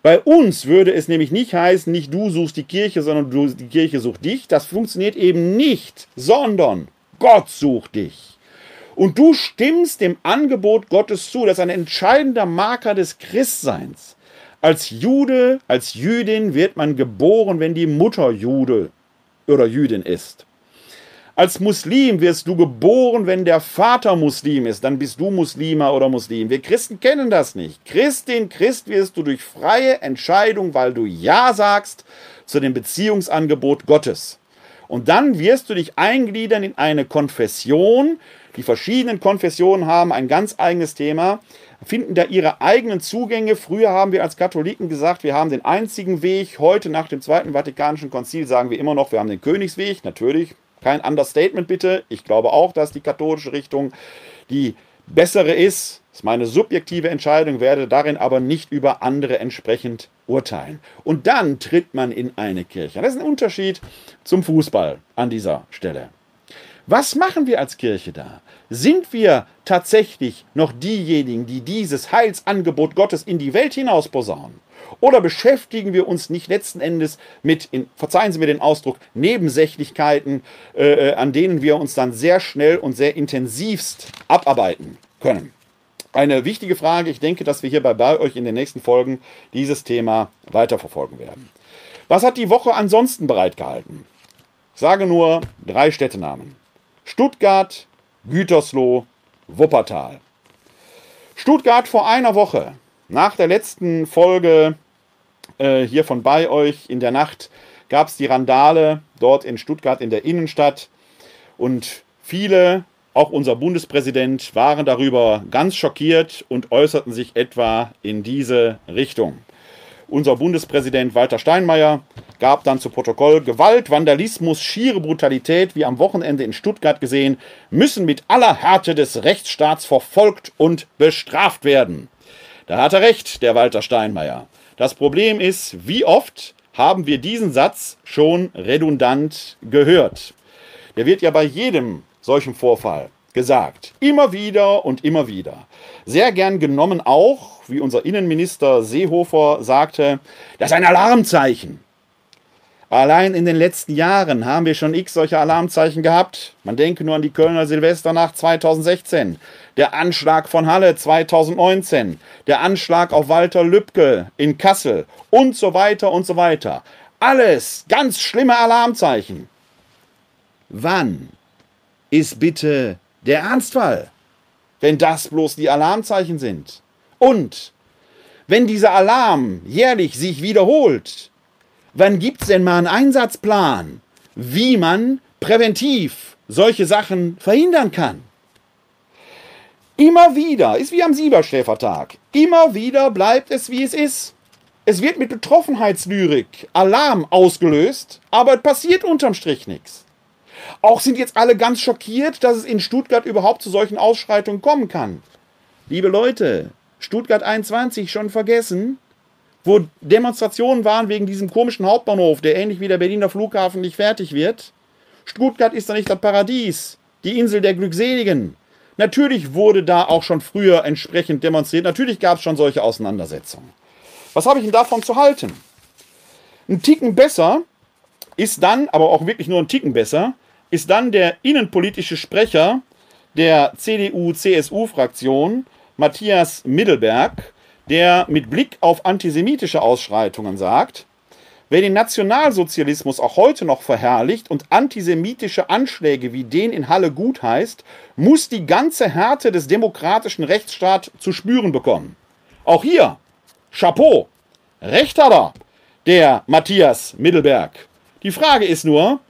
Bei uns würde es nämlich nicht heißen, nicht du suchst die Kirche, sondern du, die Kirche sucht dich. Das funktioniert eben nicht, sondern Gott sucht dich. Und du stimmst dem Angebot Gottes zu. Das ist ein entscheidender Marker des Christseins. Als Jude, als Jüdin wird man geboren, wenn die Mutter Jude oder Jüdin ist. Als Muslim wirst du geboren, wenn der Vater Muslim ist, dann bist du Muslima oder Muslim. Wir Christen kennen das nicht. Christin, Christ wirst du durch freie Entscheidung, weil du Ja sagst zu dem Beziehungsangebot Gottes. Und dann wirst du dich eingliedern in eine Konfession. Die verschiedenen Konfessionen haben ein ganz eigenes Thema, finden da ihre eigenen Zugänge. Früher haben wir als Katholiken gesagt, wir haben den einzigen Weg. Heute nach dem Zweiten Vatikanischen Konzil sagen wir immer noch, wir haben den Königsweg. Natürlich, kein Understatement bitte. Ich glaube auch, dass die katholische Richtung die bessere ist. Das ist meine subjektive Entscheidung, werde darin aber nicht über andere entsprechend urteilen. Und dann tritt man in eine Kirche. Das ist ein Unterschied zum Fußball an dieser Stelle. Was machen wir als Kirche da? Sind wir tatsächlich noch diejenigen, die dieses Heilsangebot Gottes in die Welt hinaus posaunen? Oder beschäftigen wir uns nicht letzten Endes mit, in, verzeihen Sie mir den Ausdruck, Nebensächlichkeiten, äh, äh, an denen wir uns dann sehr schnell und sehr intensivst abarbeiten können? Eine wichtige Frage. Ich denke, dass wir hier bei euch in den nächsten Folgen dieses Thema weiterverfolgen werden. Was hat die Woche ansonsten bereitgehalten? Ich sage nur drei Städtenamen. Stuttgart, Gütersloh, Wuppertal. Stuttgart vor einer Woche, nach der letzten Folge äh, hier von bei euch in der Nacht gab es die Randale dort in Stuttgart in der Innenstadt und viele, auch unser Bundespräsident, waren darüber ganz schockiert und äußerten sich etwa in diese Richtung. Unser Bundespräsident Walter Steinmeier gab dann zu Protokoll, Gewalt, Vandalismus, schiere Brutalität, wie am Wochenende in Stuttgart gesehen, müssen mit aller Härte des Rechtsstaats verfolgt und bestraft werden. Da hat er recht, der Walter Steinmeier. Das Problem ist, wie oft haben wir diesen Satz schon redundant gehört? Der wird ja bei jedem solchen Vorfall gesagt. Immer wieder und immer wieder. Sehr gern genommen auch, wie unser Innenminister Seehofer sagte, das ist ein Alarmzeichen. Allein in den letzten Jahren haben wir schon x solche Alarmzeichen gehabt. Man denke nur an die Kölner Silvesternacht 2016, der Anschlag von Halle 2019, der Anschlag auf Walter Lübcke in Kassel und so weiter und so weiter. Alles ganz schlimme Alarmzeichen. Wann ist bitte der Ernstfall, wenn das bloß die Alarmzeichen sind. Und wenn dieser Alarm jährlich sich wiederholt, wann gibt es denn mal einen Einsatzplan, wie man präventiv solche Sachen verhindern kann? Immer wieder, ist wie am Sieberschläfertag, immer wieder bleibt es wie es ist. Es wird mit Betroffenheitslyrik Alarm ausgelöst, aber es passiert unterm Strich nichts. Auch sind jetzt alle ganz schockiert, dass es in Stuttgart überhaupt zu solchen Ausschreitungen kommen kann. Liebe Leute, Stuttgart 21 schon vergessen, wo Demonstrationen waren wegen diesem komischen Hauptbahnhof, der ähnlich wie der Berliner Flughafen nicht fertig wird. Stuttgart ist doch nicht das Paradies, die Insel der Glückseligen. Natürlich wurde da auch schon früher entsprechend demonstriert. Natürlich gab es schon solche Auseinandersetzungen. Was habe ich denn davon zu halten? Ein Ticken besser ist dann, aber auch wirklich nur ein Ticken besser, ist dann der innenpolitische Sprecher der CDU-CSU-Fraktion, Matthias Middelberg, der mit Blick auf antisemitische Ausschreitungen sagt, Wer den Nationalsozialismus auch heute noch verherrlicht und antisemitische Anschläge wie den in Halle gutheißt, muss die ganze Härte des demokratischen Rechtsstaats zu spüren bekommen. Auch hier, Chapeau, Recht hat er, der Matthias Middelberg. Die Frage ist nur,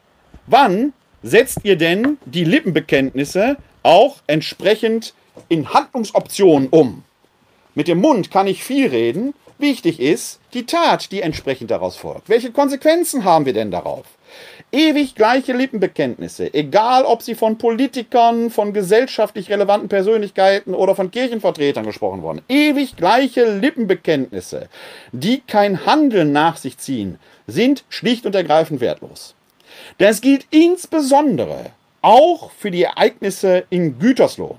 wann setzt ihr denn die Lippenbekenntnisse auch entsprechend in Handlungsoptionen um? Mit dem Mund kann ich viel reden. Wichtig ist die Tat, die entsprechend daraus folgt. Welche Konsequenzen haben wir denn darauf? Ewig gleiche Lippenbekenntnisse, egal ob sie von Politikern, von gesellschaftlich relevanten Persönlichkeiten oder von Kirchenvertretern gesprochen wurden. Ewig gleiche Lippenbekenntnisse, die kein Handeln nach sich ziehen, sind schlicht und ergreifend wertlos. Das gilt insbesondere auch für die Ereignisse in Gütersloh.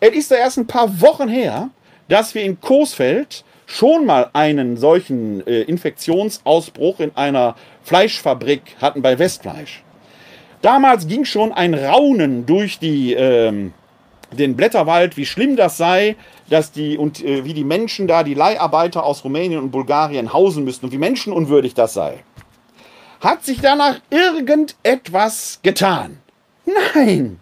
Es ist da erst ein paar Wochen her, dass wir in Coesfeld schon mal einen solchen äh, Infektionsausbruch in einer Fleischfabrik hatten bei Westfleisch. Damals ging schon ein Raunen durch die, ähm, den Blätterwald, wie schlimm das sei, dass die und äh, wie die Menschen da, die Leiharbeiter aus Rumänien und Bulgarien hausen müssten und wie menschenunwürdig das sei. Hat sich danach irgendetwas getan? Nein!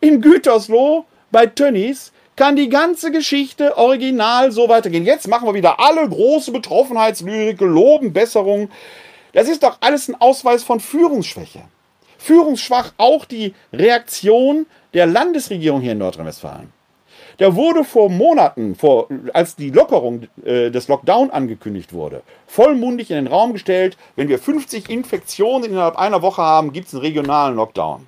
In Gütersloh bei Tönnies kann die ganze Geschichte original so weitergehen. Jetzt machen wir wieder alle große Betroffenheitslyrik, loben Besserung. Das ist doch alles ein Ausweis von Führungsschwäche. Führungsschwach auch die Reaktion der Landesregierung hier in Nordrhein-Westfalen. Da wurde vor Monaten, vor, als die Lockerung äh, des Lockdown angekündigt wurde, vollmundig in den Raum gestellt, wenn wir 50 Infektionen innerhalb einer Woche haben, gibt es einen regionalen Lockdown.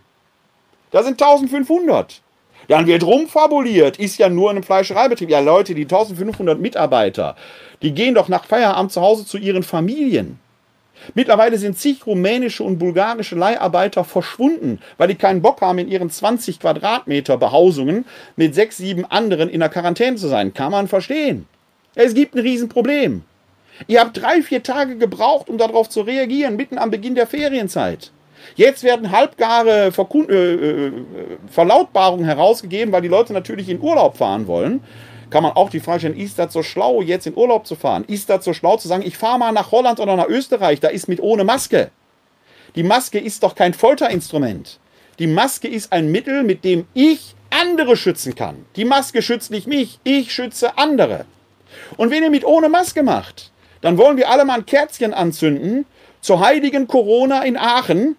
Da sind 1500. Dann wird rumfabuliert, ist ja nur in einem Fleischereibetrieb. Ja, Leute, die 1500 Mitarbeiter, die gehen doch nach Feierabend zu Hause zu ihren Familien. Mittlerweile sind zig rumänische und bulgarische Leiharbeiter verschwunden, weil die keinen Bock haben, in ihren 20 Quadratmeter Behausungen mit sechs, sieben anderen in der Quarantäne zu sein. Kann man verstehen. Es gibt ein Riesenproblem. Ihr habt drei, vier Tage gebraucht, um darauf zu reagieren, mitten am Beginn der Ferienzeit. Jetzt werden halbgare Verkund äh, äh, Verlautbarungen herausgegeben, weil die Leute natürlich in Urlaub fahren wollen kann man auch die Frage stellen, ist das so schlau, jetzt in Urlaub zu fahren? Ist das so schlau zu sagen, ich fahre mal nach Holland oder nach Österreich, da ist mit ohne Maske? Die Maske ist doch kein Folterinstrument. Die Maske ist ein Mittel, mit dem ich andere schützen kann. Die Maske schützt nicht mich, ich schütze andere. Und wenn ihr mit ohne Maske macht, dann wollen wir alle mal ein Kerzchen anzünden zur heiligen Corona in Aachen,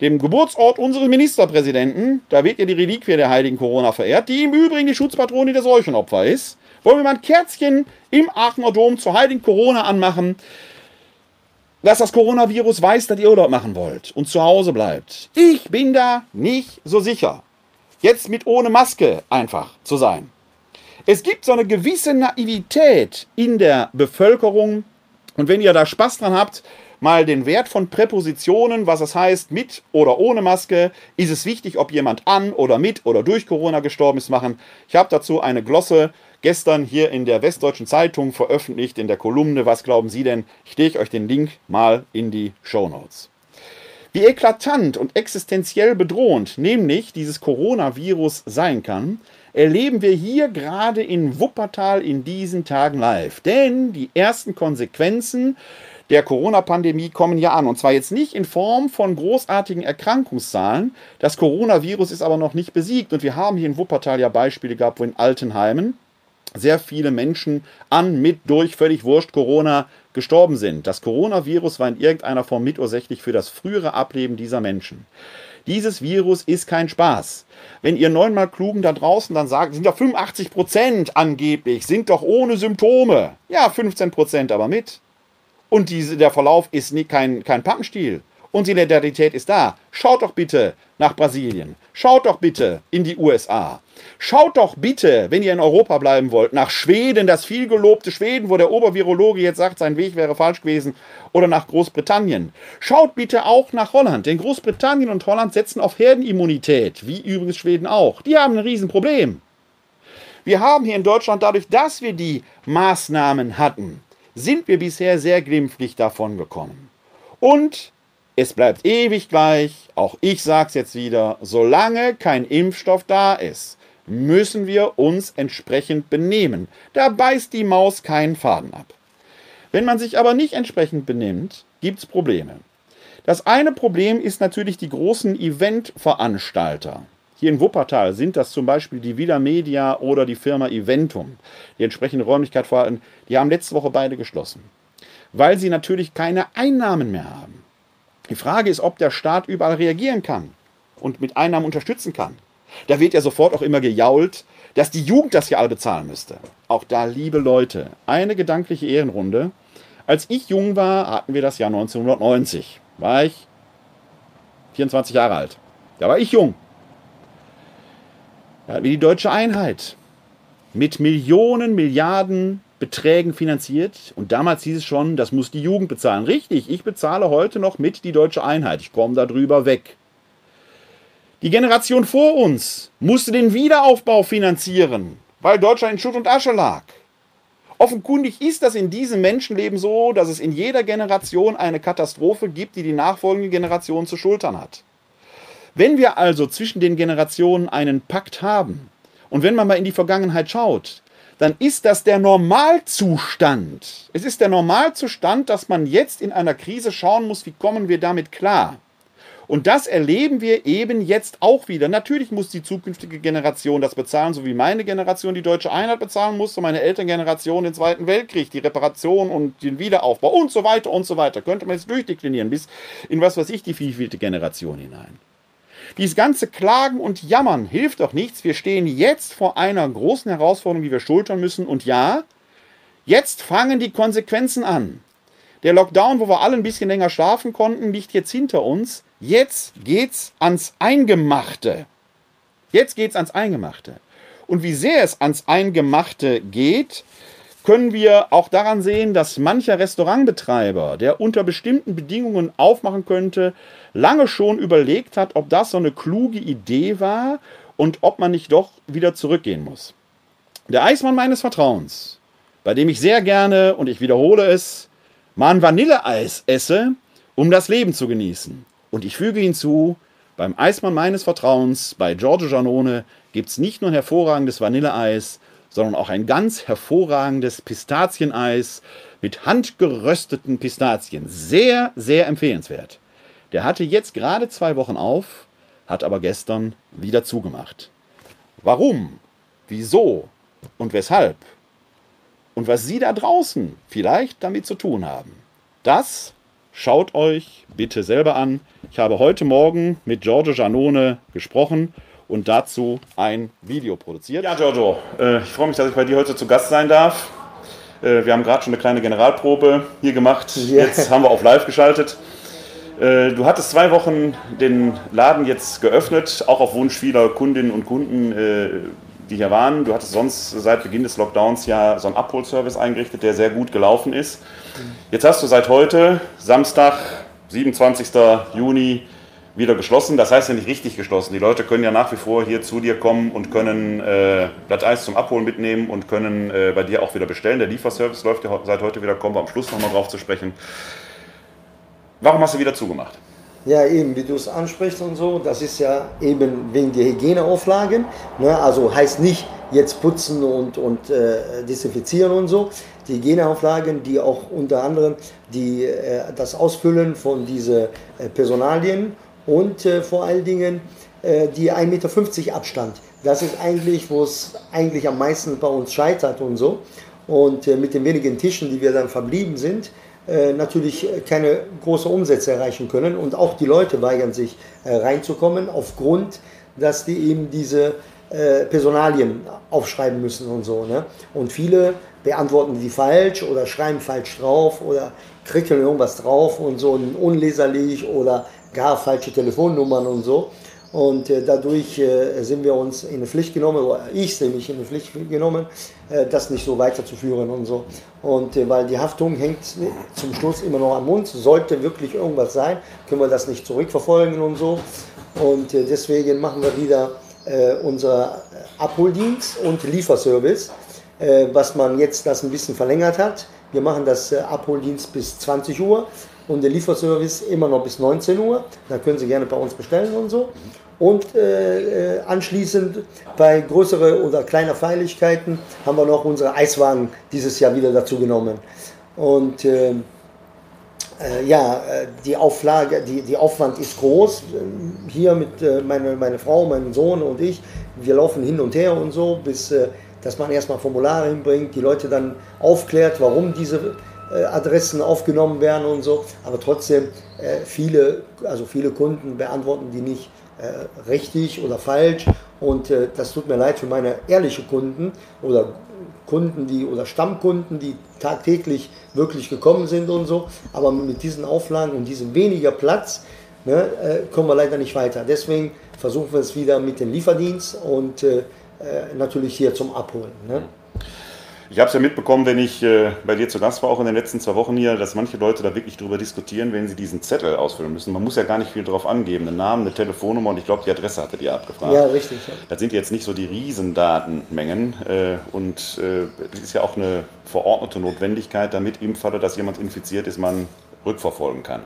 dem Geburtsort unseres Ministerpräsidenten, da wird ja die Reliquie der heiligen Corona verehrt, die im Übrigen die Schutzpatrone der Seuchenopfer ist, wollen wir mal ein Kerzchen im Aachener Dom zur heiligen Corona anmachen, dass das Coronavirus weiß, dass ihr Urlaub machen wollt und zu Hause bleibt. Ich bin da nicht so sicher. Jetzt mit ohne Maske einfach zu sein. Es gibt so eine gewisse Naivität in der Bevölkerung. Und wenn ihr da Spaß dran habt, mal den Wert von Präpositionen, was es heißt, mit oder ohne Maske, ist es wichtig, ob jemand an oder mit oder durch Corona gestorben ist, machen. Ich habe dazu eine Glosse gestern hier in der Westdeutschen Zeitung veröffentlicht, in der Kolumne. Was glauben Sie denn? Ich lege euch den Link mal in die Show Notes. Wie eklatant und existenziell bedrohend nämlich dieses Coronavirus sein kann, erleben wir hier gerade in Wuppertal in diesen Tagen live. Denn die ersten Konsequenzen der Corona-Pandemie kommen ja an. Und zwar jetzt nicht in Form von großartigen Erkrankungszahlen. Das Coronavirus ist aber noch nicht besiegt. Und wir haben hier in Wuppertal ja Beispiele gehabt, wo in Altenheimen sehr viele Menschen an, mit, durch, völlig wurscht Corona gestorben sind. Das Coronavirus war in irgendeiner Form mitursächlich für das frühere Ableben dieser Menschen. Dieses Virus ist kein Spaß. Wenn ihr neunmal Klugen da draußen dann sagt, sind doch 85 Prozent angeblich, sind doch ohne Symptome. Ja, 15 Prozent aber mit. Und diese, der Verlauf ist nie, kein, kein Pappenstiel. Und Solidarität ist da. Schaut doch bitte nach Brasilien. Schaut doch bitte in die USA. Schaut doch bitte, wenn ihr in Europa bleiben wollt, nach Schweden, das vielgelobte Schweden, wo der Obervirologe jetzt sagt, sein Weg wäre falsch gewesen, oder nach Großbritannien. Schaut bitte auch nach Holland, denn Großbritannien und Holland setzen auf Herdenimmunität, wie übrigens Schweden auch. Die haben ein Riesenproblem. Wir haben hier in Deutschland dadurch, dass wir die Maßnahmen hatten, sind wir bisher sehr glimpflich davon gekommen. Und es bleibt ewig gleich, auch ich sage es jetzt wieder, solange kein Impfstoff da ist, müssen wir uns entsprechend benehmen. Da beißt die Maus keinen Faden ab. Wenn man sich aber nicht entsprechend benimmt, gibt es Probleme. Das eine Problem ist natürlich die großen Eventveranstalter. Hier in Wuppertal sind das zum Beispiel die Villa Media oder die Firma Eventum, die entsprechende Räumlichkeit vorhalten. Die haben letzte Woche beide geschlossen, weil sie natürlich keine Einnahmen mehr haben. Die Frage ist, ob der Staat überall reagieren kann und mit Einnahmen unterstützen kann. Da wird ja sofort auch immer gejault, dass die Jugend das ja alle bezahlen müsste. Auch da, liebe Leute, eine gedankliche Ehrenrunde. Als ich jung war, hatten wir das Jahr 1990. War ich 24 Jahre alt. Da war ich jung. Da hatten wir die deutsche Einheit. Mit Millionen, Milliarden Beträgen finanziert. Und damals hieß es schon, das muss die Jugend bezahlen. Richtig, ich bezahle heute noch mit die deutsche Einheit. Ich komme darüber weg. Die Generation vor uns musste den Wiederaufbau finanzieren, weil Deutschland in Schutt und Asche lag. Offenkundig ist das in diesem Menschenleben so, dass es in jeder Generation eine Katastrophe gibt, die die nachfolgende Generation zu schultern hat. Wenn wir also zwischen den Generationen einen Pakt haben und wenn man mal in die Vergangenheit schaut, dann ist das der Normalzustand. Es ist der Normalzustand, dass man jetzt in einer Krise schauen muss, wie kommen wir damit klar. Und das erleben wir eben jetzt auch wieder. Natürlich muss die zukünftige Generation das bezahlen, so wie meine Generation die deutsche Einheit bezahlen musste, meine Elterngeneration den Zweiten Weltkrieg, die Reparation und den Wiederaufbau und so weiter und so weiter. Könnte man jetzt durchdeklinieren bis in was weiß ich, die vielfältige Generation hinein. Dieses ganze Klagen und Jammern hilft doch nichts. Wir stehen jetzt vor einer großen Herausforderung, die wir schultern müssen. Und ja, jetzt fangen die Konsequenzen an. Der Lockdown, wo wir alle ein bisschen länger schlafen konnten, liegt jetzt hinter uns. Jetzt geht's ans Eingemachte. Jetzt geht's ans Eingemachte. Und wie sehr es ans Eingemachte geht, können wir auch daran sehen, dass mancher Restaurantbetreiber, der unter bestimmten Bedingungen aufmachen könnte, lange schon überlegt hat, ob das so eine kluge Idee war und ob man nicht doch wieder zurückgehen muss. Der Eismann meines Vertrauens, bei dem ich sehr gerne, und ich wiederhole es, mal ein Vanilleeis esse, um das Leben zu genießen. Und ich füge hinzu, beim Eismann meines Vertrauens, bei Giorgio Giannone, gibt es nicht nur ein hervorragendes Vanilleeis, sondern auch ein ganz hervorragendes Pistazieneis mit handgerösteten Pistazien. Sehr, sehr empfehlenswert. Der hatte jetzt gerade zwei Wochen auf, hat aber gestern wieder zugemacht. Warum? Wieso? Und weshalb? Und was Sie da draußen vielleicht damit zu tun haben, das schaut euch bitte selber an. Ich habe heute Morgen mit Giorgio Giannone gesprochen und dazu ein Video produziert. Ja, Giorgio, äh, ich freue mich, dass ich bei dir heute zu Gast sein darf. Äh, wir haben gerade schon eine kleine Generalprobe hier gemacht. Yeah. Jetzt haben wir auf live geschaltet. Äh, du hattest zwei Wochen den Laden jetzt geöffnet, auch auf Wunsch vieler Kundinnen und Kunden. Die hier waren. Du hattest sonst seit Beginn des Lockdowns ja so einen Abholservice eingerichtet, der sehr gut gelaufen ist. Jetzt hast du seit heute, Samstag, 27. Juni, wieder geschlossen. Das heißt ja nicht richtig geschlossen. Die Leute können ja nach wie vor hier zu dir kommen und können äh, das Eis zum Abholen mitnehmen und können äh, bei dir auch wieder bestellen. Der Lieferservice läuft ja seit heute wieder, kommen wir am Schluss nochmal drauf zu sprechen. Warum hast du wieder zugemacht? Ja, eben, wie du es ansprichst und so, das ist ja eben wegen der Hygieneauflagen. Ne? Also heißt nicht jetzt putzen und, und äh, desinfizieren und so. Die Hygieneauflagen, die auch unter anderem die, äh, das Ausfüllen von diesen äh, Personalien und äh, vor allen Dingen äh, die 1,50 Meter Abstand. Das ist eigentlich, wo es eigentlich am meisten bei uns scheitert und so. Und mit den wenigen Tischen, die wir dann verblieben sind, natürlich keine großen Umsätze erreichen können und auch die Leute weigern sich äh, reinzukommen aufgrund, dass die eben diese äh, Personalien aufschreiben müssen und so. Ne? Und viele beantworten die falsch oder schreiben falsch drauf oder krickeln irgendwas drauf und so unleserlich oder gar falsche Telefonnummern und so. Und äh, dadurch äh, sind wir uns in die Pflicht genommen, oder ich sehe mich in die Pflicht genommen, äh, das nicht so weiterzuführen und so. Und weil die Haftung hängt zum Schluss immer noch am Mund, sollte wirklich irgendwas sein, können wir das nicht zurückverfolgen und so. Und deswegen machen wir wieder unser Abholdienst und Lieferservice, was man jetzt das ein bisschen verlängert hat. Wir machen das Abholdienst bis 20 Uhr und der Lieferservice immer noch bis 19 Uhr. Da können Sie gerne bei uns bestellen und so. Und äh, äh, anschließend bei größeren oder kleiner Feierlichkeiten haben wir noch unsere Eiswagen dieses Jahr wieder dazu genommen. Und äh, äh, ja, äh, die Auflage, die, die Aufwand ist groß. Hier mit äh, meine, meine Frau, meinem Sohn und ich, wir laufen hin und her und so, bis äh, dass man erstmal Formulare hinbringt, die Leute dann aufklärt, warum diese Adressen aufgenommen werden und so. Aber trotzdem, viele, also viele Kunden beantworten die nicht äh, richtig oder falsch. Und äh, das tut mir leid für meine ehrlichen Kunden oder Kunden, die oder Stammkunden, die tagtäglich wirklich gekommen sind und so. Aber mit diesen Auflagen und diesem weniger Platz ne, äh, kommen wir leider nicht weiter. Deswegen versuchen wir es wieder mit dem Lieferdienst und äh, äh natürlich hier zum Abholen. Ne? Ich habe es ja mitbekommen, wenn ich äh, bei dir zu Gast war, auch in den letzten zwei Wochen hier, dass manche Leute da wirklich drüber diskutieren, wenn sie diesen Zettel ausfüllen müssen. Man muss ja gar nicht viel drauf angeben. Einen Namen, eine Telefonnummer und ich glaube, die Adresse hattet ihr abgefragt. Ja, richtig. Ja. Das sind jetzt nicht so die Riesendatenmengen äh, und äh, das ist ja auch eine verordnete Notwendigkeit, damit im Falle, dass jemand infiziert ist, man rückverfolgen kann.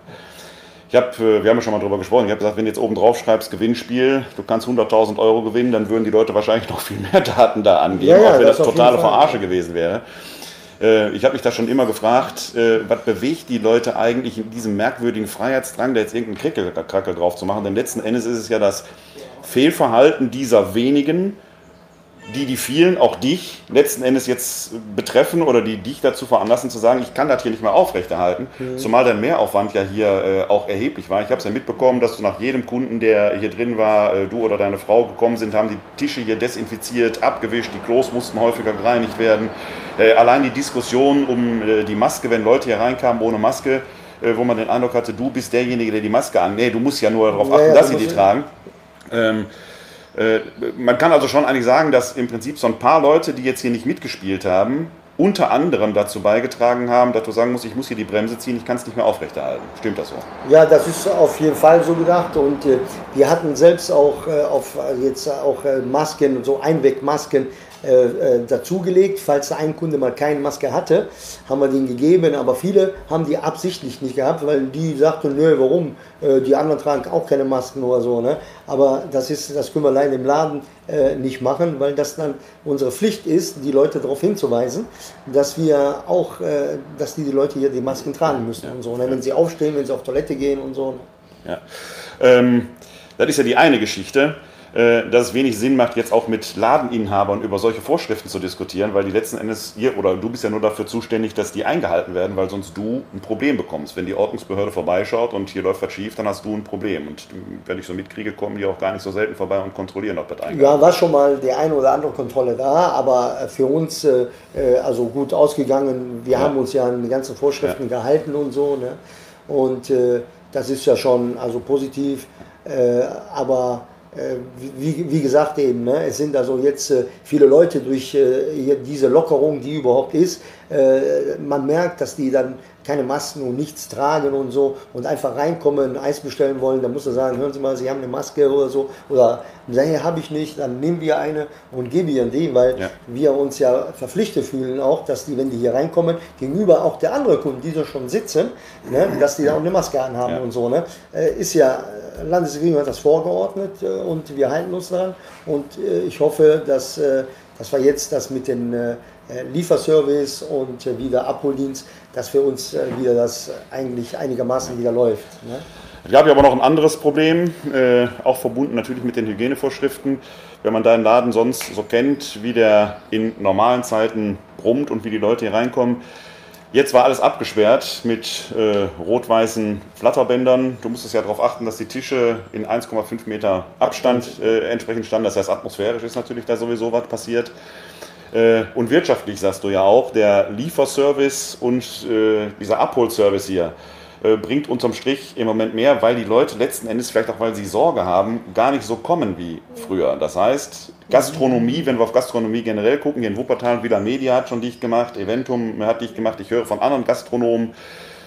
Ich habe, äh, wir haben ja schon mal drüber gesprochen, ich habe gesagt, wenn du jetzt oben drauf schreibst, Gewinnspiel, du kannst 100.000 Euro gewinnen, dann würden die Leute wahrscheinlich noch viel mehr Daten da angeben, ja, ja, auch wenn das, das totale Verarsche gewesen wäre. Äh, ich habe mich da schon immer gefragt, äh, was bewegt die Leute eigentlich in diesem merkwürdigen Freiheitsdrang, da jetzt irgendeinen Krickel, drauf zu machen? Denn letzten Endes ist es ja das Fehlverhalten dieser wenigen, die die vielen, auch dich, letzten Endes jetzt betreffen oder die dich dazu veranlassen zu sagen, ich kann das hier nicht mehr aufrechterhalten. Mhm. Zumal der Mehraufwand ja hier äh, auch erheblich war. Ich habe es ja mitbekommen, dass du nach jedem Kunden, der hier drin war, äh, du oder deine Frau gekommen sind, haben die Tische hier desinfiziert, abgewischt, die Klos mussten häufiger gereinigt werden. Äh, allein die Diskussion um äh, die Maske, wenn Leute hier reinkamen ohne Maske, äh, wo man den Eindruck hatte, du bist derjenige, der die Maske an. Nee, du musst ja nur darauf achten, ja, dass sie die tragen. Ähm, äh, man kann also schon eigentlich sagen, dass im Prinzip so ein paar Leute, die jetzt hier nicht mitgespielt haben, unter anderem dazu beigetragen haben, dass du sagen musst, ich muss hier die Bremse ziehen, ich kann es nicht mehr aufrechterhalten. Stimmt das so? Ja, das ist auf jeden Fall so gedacht und äh, wir hatten selbst auch äh, auf äh, jetzt auch äh, Masken, so Einwegmasken äh, äh, dazugelegt. Falls ein Kunde mal keine Maske hatte, haben wir den gegeben. Aber viele haben die absichtlich nicht gehabt, weil die sagten, nö, warum? Äh, die anderen tragen auch keine Masken oder so. Ne? Aber das, ist, das können wir leider im Laden äh, nicht machen, weil das dann unsere Pflicht ist, die Leute darauf hinzuweisen, dass wir auch, äh, dass die, die Leute hier die Masken tragen müssen ja. und so. Ne? Wenn sie aufstehen, wenn sie auf Toilette gehen und so. Ja. Ähm, das ist ja die eine Geschichte. Äh, dass es wenig Sinn macht, jetzt auch mit Ladeninhabern über solche Vorschriften zu diskutieren, weil die letzten Endes, ihr oder du bist ja nur dafür zuständig, dass die eingehalten werden, weil sonst du ein Problem bekommst. Wenn die Ordnungsbehörde vorbeischaut und hier läuft was schief, dann hast du ein Problem. Und wenn ich so mitkriege, kommen die auch gar nicht so selten vorbei und kontrollieren, ob das eingehalten Ja, war schon mal die eine oder andere Kontrolle da, aber für uns äh, äh also gut ausgegangen. Wir ja. haben uns ja an die ganzen Vorschriften ja. gehalten und so. Ne? Und äh, das ist ja schon also positiv. Äh, aber äh, wie, wie, gesagt eben, ne, es sind also jetzt äh, viele Leute durch äh, diese Lockerung, die überhaupt ist, äh, man merkt, dass die dann keine Masken und nichts tragen und so und einfach reinkommen, Eis bestellen wollen, dann muss er sagen, hören Sie mal, Sie haben eine Maske oder so oder nee, habe ich nicht, dann nehmen wir eine und geben ihr die, weil ja. wir uns ja verpflichtet fühlen auch, dass die, wenn die hier reinkommen, gegenüber auch der anderen Kunden, die da schon sitzen, ne, dass die da auch eine Maske anhaben ja. und so, ne, ist ja Landesregierung hat das vorgeordnet äh, und wir halten uns daran. Und äh, ich hoffe, dass, äh, dass wir jetzt das mit dem Lieferservice und wieder Abholdienst, dass für uns wieder das eigentlich einigermaßen wieder läuft. Ne? Es gab ja aber noch ein anderes Problem, äh, auch verbunden natürlich mit den Hygienevorschriften. Wenn man deinen Laden sonst so kennt, wie der in normalen Zeiten brummt und wie die Leute hier reinkommen, Jetzt war alles abgesperrt mit äh, rot-weißen Flatterbändern. Du musstest ja darauf achten, dass die Tische in 1,5 Meter Abstand äh, entsprechend standen. Das heißt, atmosphärisch ist natürlich da sowieso was passiert. Äh, und wirtschaftlich sagst du ja auch, der Lieferservice und äh, dieser Abholservice hier äh, bringt unterm Strich im Moment mehr, weil die Leute letzten Endes, vielleicht auch weil sie Sorge haben, gar nicht so kommen wie früher. Das heißt, Gastronomie, wenn wir auf Gastronomie generell gucken, hier in Wuppertal, wieder Media hat schon dicht gemacht, Eventum hat dicht gemacht, ich höre von anderen Gastronomen,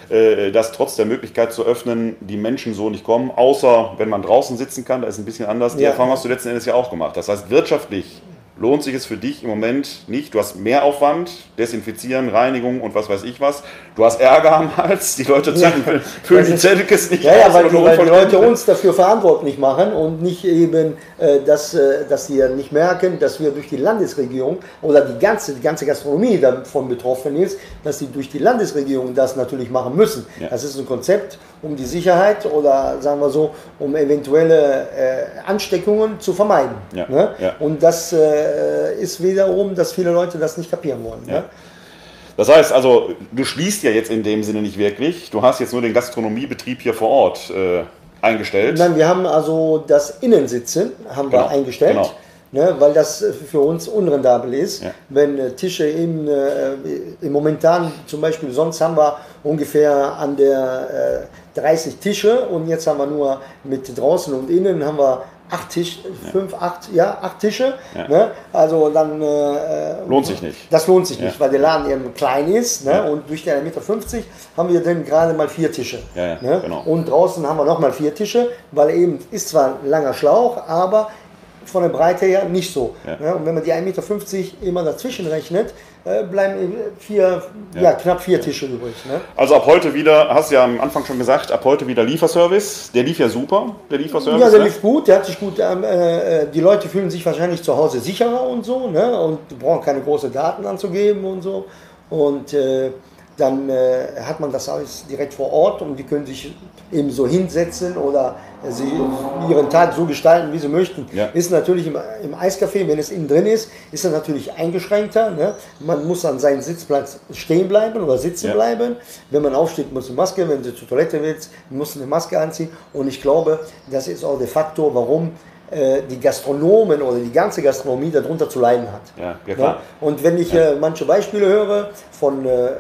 äh, dass trotz der Möglichkeit zu öffnen, die Menschen so nicht kommen, außer wenn man draußen sitzen kann, da ist ein bisschen anders. Die ja. Erfahrung hast du letzten Endes ja auch gemacht. Das heißt, wirtschaftlich lohnt sich es für dich im Moment nicht. Du hast mehr Aufwand, Desinfizieren, Reinigung und was weiß ich was. Du hast Ärger am Hals, die Leute ja, füllen die Zettelkes nicht Ja, ja weil, die, weil die Leute uns dafür verantwortlich machen und nicht eben, äh, dass, äh, dass sie nicht merken, dass wir durch die Landesregierung oder die ganze, die ganze Gastronomie davon betroffen ist, dass sie durch die Landesregierung das natürlich machen müssen. Ja. Das ist ein Konzept, um die Sicherheit oder sagen wir so, um eventuelle äh, Ansteckungen zu vermeiden. Ja. Ne? Und das äh, äh, ist wiederum, dass viele Leute das nicht kapieren wollen. Ja. Ne? Das heißt also, du schließt ja jetzt in dem Sinne nicht wirklich. Du hast jetzt nur den Gastronomiebetrieb hier vor Ort äh, eingestellt. Nein, wir haben also das Innensitzen haben genau. wir eingestellt. Genau. Ne, weil das für uns unrendabel ist. Ja. Wenn äh, Tische in, äh, im momentan zum Beispiel, sonst haben wir ungefähr an der äh, 30 Tische und jetzt haben wir nur mit draußen und innen haben wir acht Tisch, fünf, acht, ja, acht Tische. Ne? Also dann äh, lohnt sich nicht. Das lohnt sich nicht, weil der Laden eben klein ist. Ne? Und durch den 1,50 Meter haben wir dann gerade mal vier Tische. Ne? Genau. Und draußen haben wir nochmal vier Tische, weil eben ist zwar ein langer Schlauch, aber von der Breite her nicht so. Ne? Und wenn man die 1,50 Meter immer dazwischen rechnet, äh, bleiben vier, ja. ja. knapp vier Tische übrig. Ne? Also ab heute wieder, hast du ja am Anfang schon gesagt, ab heute wieder Lieferservice. Der lief ja super, der Lieferservice. Ja, der ne? lief gut, der hat sich gut, ähm, äh, die Leute fühlen sich wahrscheinlich zu Hause sicherer und so, ne? und brauchen keine großen Daten anzugeben und so. Und äh, dann äh, hat man das alles direkt vor Ort und die können sich eben so hinsetzen oder sie ihren Tag so gestalten, wie sie möchten. Ja. Ist natürlich im, im Eiscafé, wenn es innen drin ist, ist er natürlich eingeschränkter. Ne? Man muss an seinem Sitzplatz stehen bleiben oder sitzen ja. bleiben. Wenn man aufsteht, muss eine Maske, wenn du zur Toilette willst, muss eine Maske anziehen. Und ich glaube, das ist auch der Faktor, warum äh, die Gastronomen oder die ganze Gastronomie darunter zu leiden hat. Ja, ja klar. Und wenn ich äh, manche Beispiele höre von äh, äh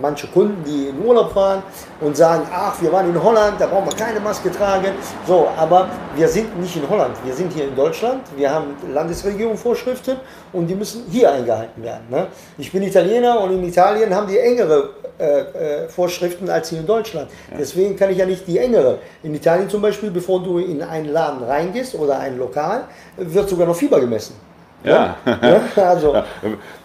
manchen Kunden, die in Urlaub fahren und sagen, ach, wir waren in Holland, da brauchen wir keine Maske tragen. So, aber wir sind nicht in Holland, wir sind hier in Deutschland, wir haben Landesregierung Vorschriften und die müssen hier eingehalten werden. Ne? Ich bin Italiener und in Italien haben die engere äh, äh, Vorschriften als hier in Deutschland. Ja. Deswegen kann ich ja nicht die engere. In Italien zum Beispiel, bevor du in einen Laden reingehst oder ein Lokal, wird sogar noch Fieber gemessen. Ja. ja. also. Ja,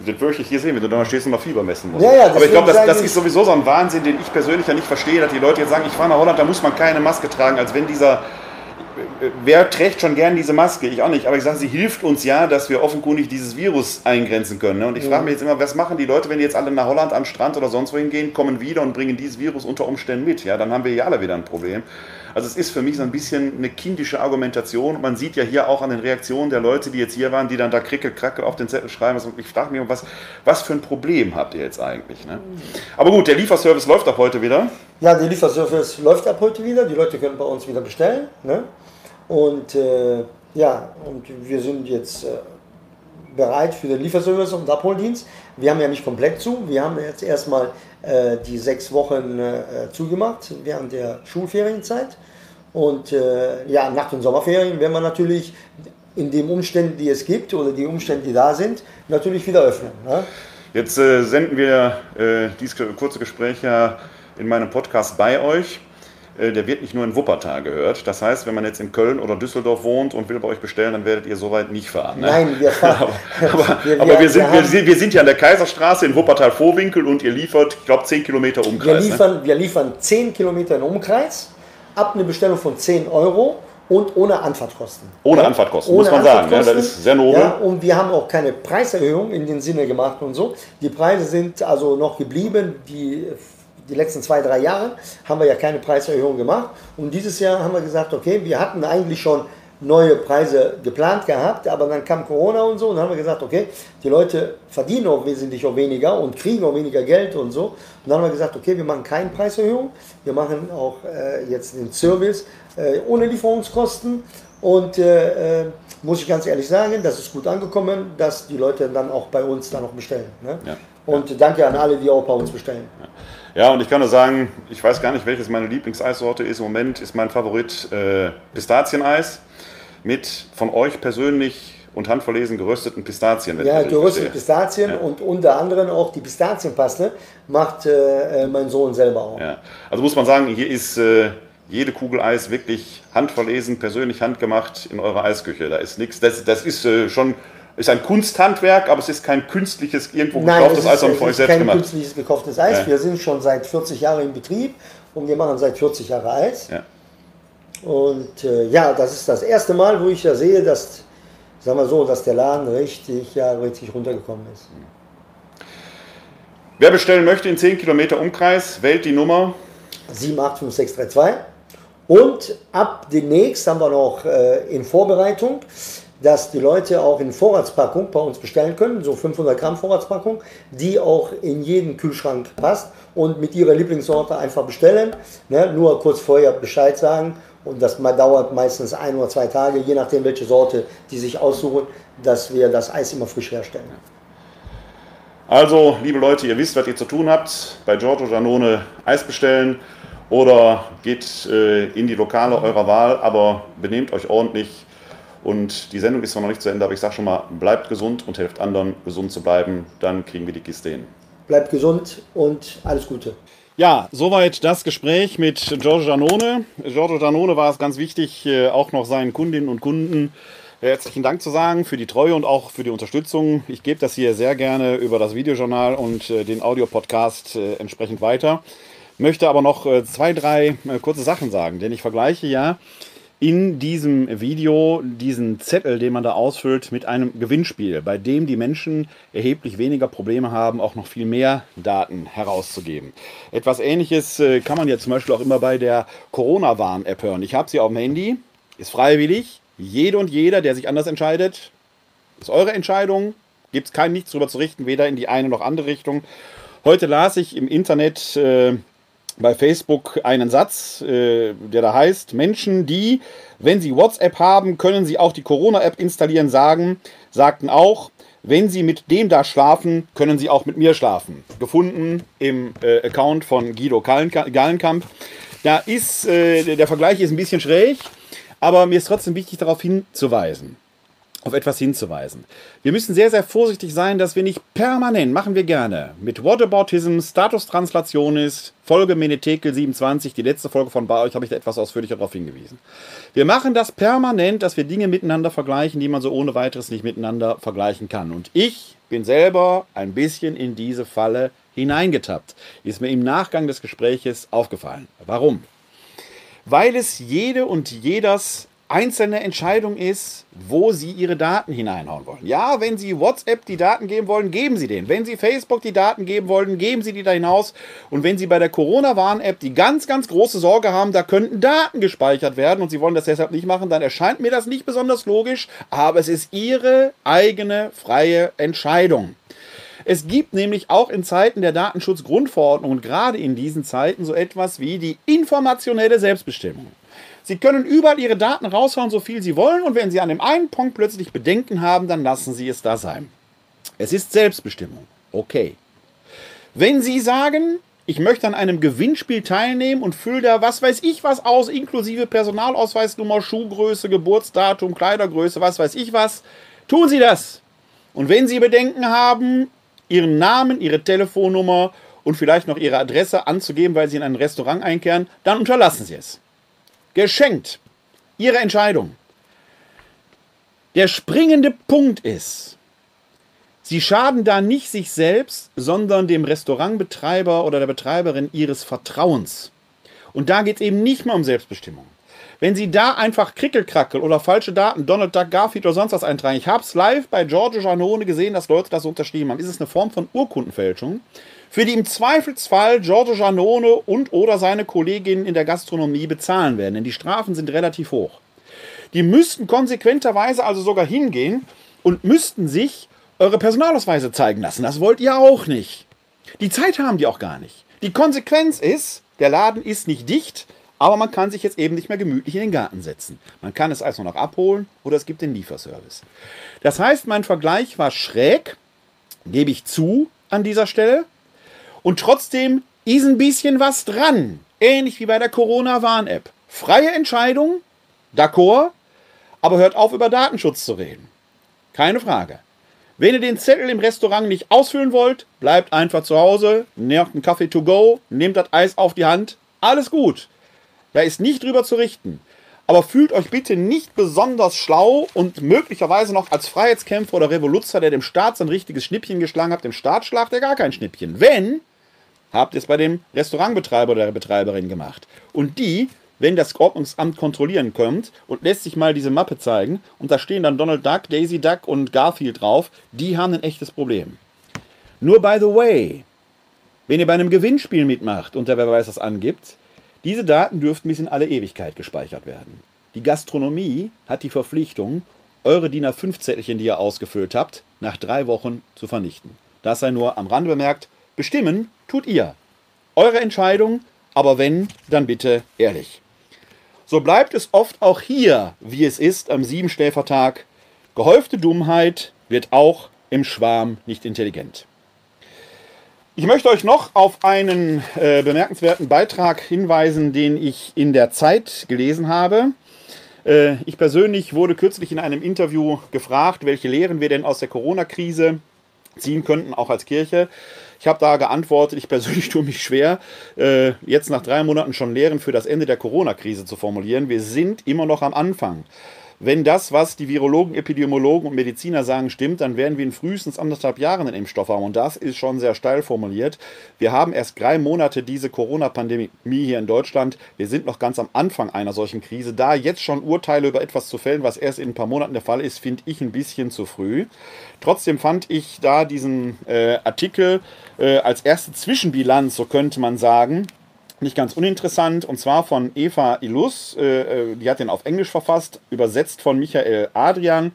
das würde ich hier sehen, wenn du da stehst und mal Fieber messen musst. Ja, ja, Aber ich glaube, das, das ist sowieso so ein Wahnsinn, den ich persönlich ja nicht verstehe, dass die Leute jetzt sagen, ich fahre nach Holland, da muss man keine Maske tragen, als wenn dieser wer trägt schon gern diese Maske? Ich auch nicht. Aber ich sage, sie hilft uns ja, dass wir offenkundig dieses Virus eingrenzen können. Ne? Und ich frage mich jetzt immer, was machen die Leute, wenn die jetzt alle nach Holland am Strand oder sonst wohin gehen, kommen wieder und bringen dieses Virus unter Umständen mit? Ja, dann haben wir ja alle wieder ein Problem. Also es ist für mich so ein bisschen eine kindische Argumentation. Man sieht ja hier auch an den Reaktionen der Leute, die jetzt hier waren, die dann da krickel, krackel auf den Zettel schreiben. Also ich frage mich, was, was für ein Problem habt ihr jetzt eigentlich? Ne? Aber gut, der Lieferservice läuft ab heute wieder. Ja, der Lieferservice läuft ab heute wieder. Die Leute können bei uns wieder bestellen. Ne? Und äh, ja, und wir sind jetzt äh, bereit für den Lieferservice und Abholdienst. Wir haben ja nicht komplett zu. Wir haben jetzt erstmal äh, die sechs Wochen äh, zugemacht während der Schulferienzeit. Und äh, ja, nach den Sommerferien werden wir natürlich in den Umständen, die es gibt oder die Umstände, die da sind, natürlich wieder öffnen. Ne? Jetzt äh, senden wir dieses kurze Gespräch ja in meinem Podcast bei euch. Äh, der wird nicht nur in Wuppertal gehört. Das heißt, wenn man jetzt in Köln oder Düsseldorf wohnt und will bei euch bestellen, dann werdet ihr soweit nicht fahren. Ne? Nein, wir fahren. aber, wir, aber wir, sind, wir, wir, wir, sind ja an der Kaiserstraße in Wuppertal-Vorwinkel und ihr liefert, ich glaube, 10 Kilometer Umkreis. Wir liefern, ne? wir liefern 10 Kilometer in Umkreis ab eine Bestellung von 10 Euro und ohne Anfahrtkosten. Ohne Anfahrtkosten, ohne muss man sagen. Ja, das ist sehr nobel. Ja, und wir haben auch keine Preiserhöhung in dem Sinne gemacht und so. Die Preise sind also noch geblieben. Die, die letzten zwei, drei Jahre haben wir ja keine Preiserhöhung gemacht. Und dieses Jahr haben wir gesagt, okay, wir hatten eigentlich schon neue Preise geplant gehabt, aber dann kam Corona und so und dann haben wir gesagt, okay, die Leute verdienen auch wesentlich auch weniger und kriegen auch weniger Geld und so. Und dann haben wir gesagt, okay, wir machen keine Preiserhöhung, wir machen auch äh, jetzt den Service äh, ohne Lieferungskosten und äh, äh muss ich ganz ehrlich sagen, das ist gut angekommen, dass die Leute dann auch bei uns dann noch bestellen. Ne? Ja. Und danke an alle, die auch bei uns bestellen. Ja. Ja. und ich kann nur sagen, ich weiß gar nicht, welches meine Lieblingseissorte ist. Im Moment ist mein Favorit äh, Pistazieneis mit von euch persönlich und handverlesen gerösteten Pistazien. Ja, geröstete Pistazien ja. und unter anderem auch die Pistazienpaste macht äh, äh, mein Sohn selber auch. Ja. Also muss man sagen, hier ist äh, jede Kugel Eis wirklich handverlesen, persönlich handgemacht in eurer Eisküche. Da ist nichts, das, das ist äh, schon ist ein Kunsthandwerk, aber es ist kein künstliches, irgendwo Nein, gekauftes Eis, sondern von euch selbst kein gemacht. kein künstliches gekauftes Eis. Ja. Wir sind schon seit 40 Jahren im Betrieb und wir machen seit 40 Jahren Eis. Ja. Und äh, ja, das ist das erste Mal, wo ich ja sehe, dass, sagen wir so, dass der Laden richtig, ja, richtig runtergekommen ist. Wer bestellen möchte in 10 Kilometer Umkreis, wählt die Nummer 785632. Und ab demnächst haben wir noch äh, in Vorbereitung, dass die Leute auch in Vorratspackung bei uns bestellen können, so 500 Gramm Vorratspackung, die auch in jeden Kühlschrank passt und mit ihrer Lieblingssorte einfach bestellen. Ne? Nur kurz vorher Bescheid sagen und das dauert meistens ein oder zwei Tage, je nachdem, welche Sorte die sich aussuchen, dass wir das Eis immer frisch herstellen. Also, liebe Leute, ihr wisst, was ihr zu tun habt. Bei Giorgio Giannone Eis bestellen oder geht äh, in die Lokale eurer Wahl, aber benehmt euch ordentlich. Und die Sendung ist zwar noch nicht zu Ende, aber ich sage schon mal, bleibt gesund und helft anderen, gesund zu bleiben. Dann kriegen wir die Kiste hin. Bleibt gesund und alles Gute. Ja, soweit das Gespräch mit Giorgio Danone. Giorgio Danone war es ganz wichtig, äh, auch noch seinen Kundinnen und Kunden äh, herzlichen Dank zu sagen für die Treue und auch für die Unterstützung. Ich gebe das hier sehr gerne über das Videojournal und äh, den Audiopodcast entsprechend weiter. Möchte aber noch zwei, drei kurze Sachen sagen, denn ich vergleiche ja in diesem Video diesen Zettel, den man da ausfüllt, mit einem Gewinnspiel, bei dem die Menschen erheblich weniger Probleme haben, auch noch viel mehr Daten herauszugeben. Etwas ähnliches äh, kann man ja zum Beispiel auch immer bei der Corona-Warn-App hören. Ich habe sie auf dem Handy, ist freiwillig. Jede und jeder, der sich anders entscheidet, ist eure Entscheidung. Gibt es kein nichts darüber zu richten, weder in die eine noch andere Richtung. Heute las ich im Internet äh, bei Facebook einen Satz, äh, der da heißt, Menschen, die, wenn sie WhatsApp haben, können sie auch die Corona-App installieren, sagen, sagten auch, wenn Sie mit dem da schlafen, können Sie auch mit mir schlafen. Gefunden im äh, Account von Guido Gallenkamp. Da ist, äh, der Vergleich ist ein bisschen schräg, aber mir ist trotzdem wichtig darauf hinzuweisen auf etwas hinzuweisen. Wir müssen sehr, sehr vorsichtig sein, dass wir nicht permanent, machen wir gerne, mit Whataboutism, Status Translationis, Folge Menetekel 27, die letzte Folge von bei euch habe ich da etwas ausführlicher darauf hingewiesen. Wir machen das permanent, dass wir Dinge miteinander vergleichen, die man so ohne weiteres nicht miteinander vergleichen kann. Und ich bin selber ein bisschen in diese Falle hineingetappt. Ist mir im Nachgang des Gespräches aufgefallen. Warum? Weil es jede und jeders einzelne Entscheidung ist, wo Sie Ihre Daten hineinhauen wollen. Ja, wenn Sie WhatsApp die Daten geben wollen, geben Sie den. Wenn Sie Facebook die Daten geben wollen, geben Sie die da hinaus. Und wenn Sie bei der Corona-Warn-App die ganz, ganz große Sorge haben, da könnten Daten gespeichert werden und Sie wollen das deshalb nicht machen, dann erscheint mir das nicht besonders logisch, aber es ist Ihre eigene freie Entscheidung. Es gibt nämlich auch in Zeiten der Datenschutzgrundverordnung und gerade in diesen Zeiten so etwas wie die informationelle Selbstbestimmung. Sie können überall Ihre Daten raushauen, so viel Sie wollen, und wenn Sie an dem einen Punkt plötzlich Bedenken haben, dann lassen Sie es da sein. Es ist Selbstbestimmung. Okay. Wenn Sie sagen, ich möchte an einem Gewinnspiel teilnehmen und fülle da was weiß ich was aus, inklusive Personalausweisnummer, Schuhgröße, Geburtsdatum, Kleidergröße, was weiß ich was. Tun Sie das. Und wenn Sie Bedenken haben, Ihren Namen, Ihre Telefonnummer und vielleicht noch Ihre Adresse anzugeben, weil Sie in ein Restaurant einkehren, dann unterlassen Sie es. Geschenkt. Ihre Entscheidung. Der springende Punkt ist, Sie schaden da nicht sich selbst, sondern dem Restaurantbetreiber oder der Betreiberin ihres Vertrauens. Und da geht es eben nicht mehr um Selbstbestimmung. Wenn Sie da einfach Krickelkrackel oder falsche Daten, Donald Duck, Garfield oder sonst was eintragen, ich habe es live bei Giorgio Giannone gesehen, dass Leute das unterschrieben haben, ist es eine Form von Urkundenfälschung, für die im Zweifelsfall Giorgio Giannone und oder seine Kolleginnen in der Gastronomie bezahlen werden, denn die Strafen sind relativ hoch. Die müssten konsequenterweise also sogar hingehen und müssten sich eure Personalausweise zeigen lassen. Das wollt ihr auch nicht. Die Zeit haben die auch gar nicht. Die Konsequenz ist, der Laden ist nicht dicht, aber man kann sich jetzt eben nicht mehr gemütlich in den Garten setzen. Man kann es also noch abholen oder es gibt den Lieferservice. Das heißt, mein Vergleich war schräg, gebe ich zu an dieser Stelle. Und trotzdem ist ein bisschen was dran. Ähnlich wie bei der Corona-Warn-App. Freie Entscheidung, d'accord, aber hört auf, über Datenschutz zu reden. Keine Frage. Wenn ihr den Zettel im Restaurant nicht ausfüllen wollt, bleibt einfach zu Hause, nehmt einen Kaffee to go, nehmt das Eis auf die Hand. Alles gut. Da ist nicht drüber zu richten. Aber fühlt euch bitte nicht besonders schlau und möglicherweise noch als Freiheitskämpfer oder Revoluzer, der dem Staat sein richtiges Schnippchen geschlagen hat, dem Staat schlagt er gar kein Schnippchen. Wenn, habt ihr es bei dem Restaurantbetreiber oder der Betreiberin gemacht. Und die wenn das Ordnungsamt kontrollieren kommt und lässt sich mal diese Mappe zeigen und da stehen dann Donald Duck, Daisy Duck und Garfield drauf, die haben ein echtes Problem. Nur by the way, wenn ihr bei einem Gewinnspiel mitmacht und der wer weiß was angibt, diese Daten dürften bis in alle Ewigkeit gespeichert werden. Die Gastronomie hat die Verpflichtung, eure DIN A5-Zettelchen, die ihr ausgefüllt habt, nach drei Wochen zu vernichten. Das sei nur am Rande bemerkt, bestimmen tut ihr. Eure Entscheidung, aber wenn, dann bitte ehrlich. So bleibt es oft auch hier, wie es ist am Siebenstäfertag. Gehäufte Dummheit wird auch im Schwarm nicht intelligent. Ich möchte euch noch auf einen äh, bemerkenswerten Beitrag hinweisen, den ich in der Zeit gelesen habe. Äh, ich persönlich wurde kürzlich in einem Interview gefragt, welche Lehren wir denn aus der Corona-Krise ziehen könnten, auch als Kirche. Ich habe da geantwortet, ich persönlich tue mich schwer, äh, jetzt nach drei Monaten schon Lehren für das Ende der Corona-Krise zu formulieren. Wir sind immer noch am Anfang. Wenn das, was die Virologen, Epidemiologen und Mediziner sagen, stimmt, dann werden wir in frühestens anderthalb Jahren einen Impfstoff haben. Und das ist schon sehr steil formuliert. Wir haben erst drei Monate diese Corona-Pandemie hier in Deutschland. Wir sind noch ganz am Anfang einer solchen Krise. Da jetzt schon Urteile über etwas zu fällen, was erst in ein paar Monaten der Fall ist, finde ich ein bisschen zu früh. Trotzdem fand ich da diesen äh, Artikel äh, als erste Zwischenbilanz, so könnte man sagen, nicht ganz uninteressant, und zwar von Eva Illus, äh, äh, die hat den auf Englisch verfasst, übersetzt von Michael Adrian.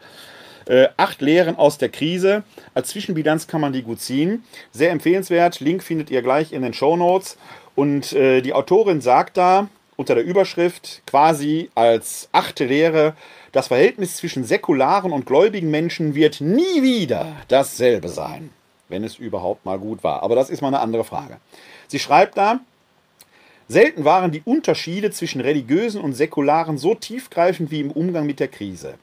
Äh, acht Lehren aus der Krise. Als Zwischenbilanz kann man die gut ziehen. Sehr empfehlenswert. Link findet ihr gleich in den Show Notes. Und äh, die Autorin sagt da unter der Überschrift quasi als achte Lehre, das Verhältnis zwischen säkularen und gläubigen Menschen wird nie wieder dasselbe sein, wenn es überhaupt mal gut war. Aber das ist mal eine andere Frage. Sie schreibt da, Selten waren die Unterschiede zwischen religiösen und säkularen so tiefgreifend wie im Umgang mit der Krise.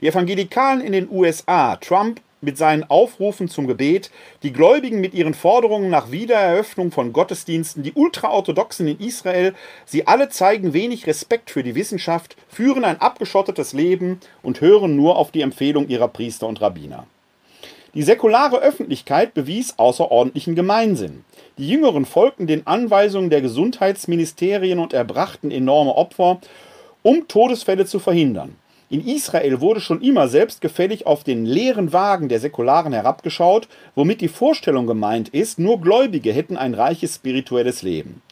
Die Evangelikalen in den USA, Trump mit seinen Aufrufen zum Gebet, die Gläubigen mit ihren Forderungen nach Wiedereröffnung von Gottesdiensten, die Ultraorthodoxen in Israel, sie alle zeigen wenig Respekt für die Wissenschaft, führen ein abgeschottetes Leben und hören nur auf die Empfehlung ihrer Priester und Rabbiner. Die säkulare Öffentlichkeit bewies außerordentlichen Gemeinsinn. Die Jüngeren folgten den Anweisungen der Gesundheitsministerien und erbrachten enorme Opfer, um Todesfälle zu verhindern. In Israel wurde schon immer selbstgefällig auf den leeren Wagen der Säkularen herabgeschaut, womit die Vorstellung gemeint ist, nur Gläubige hätten ein reiches spirituelles Leben.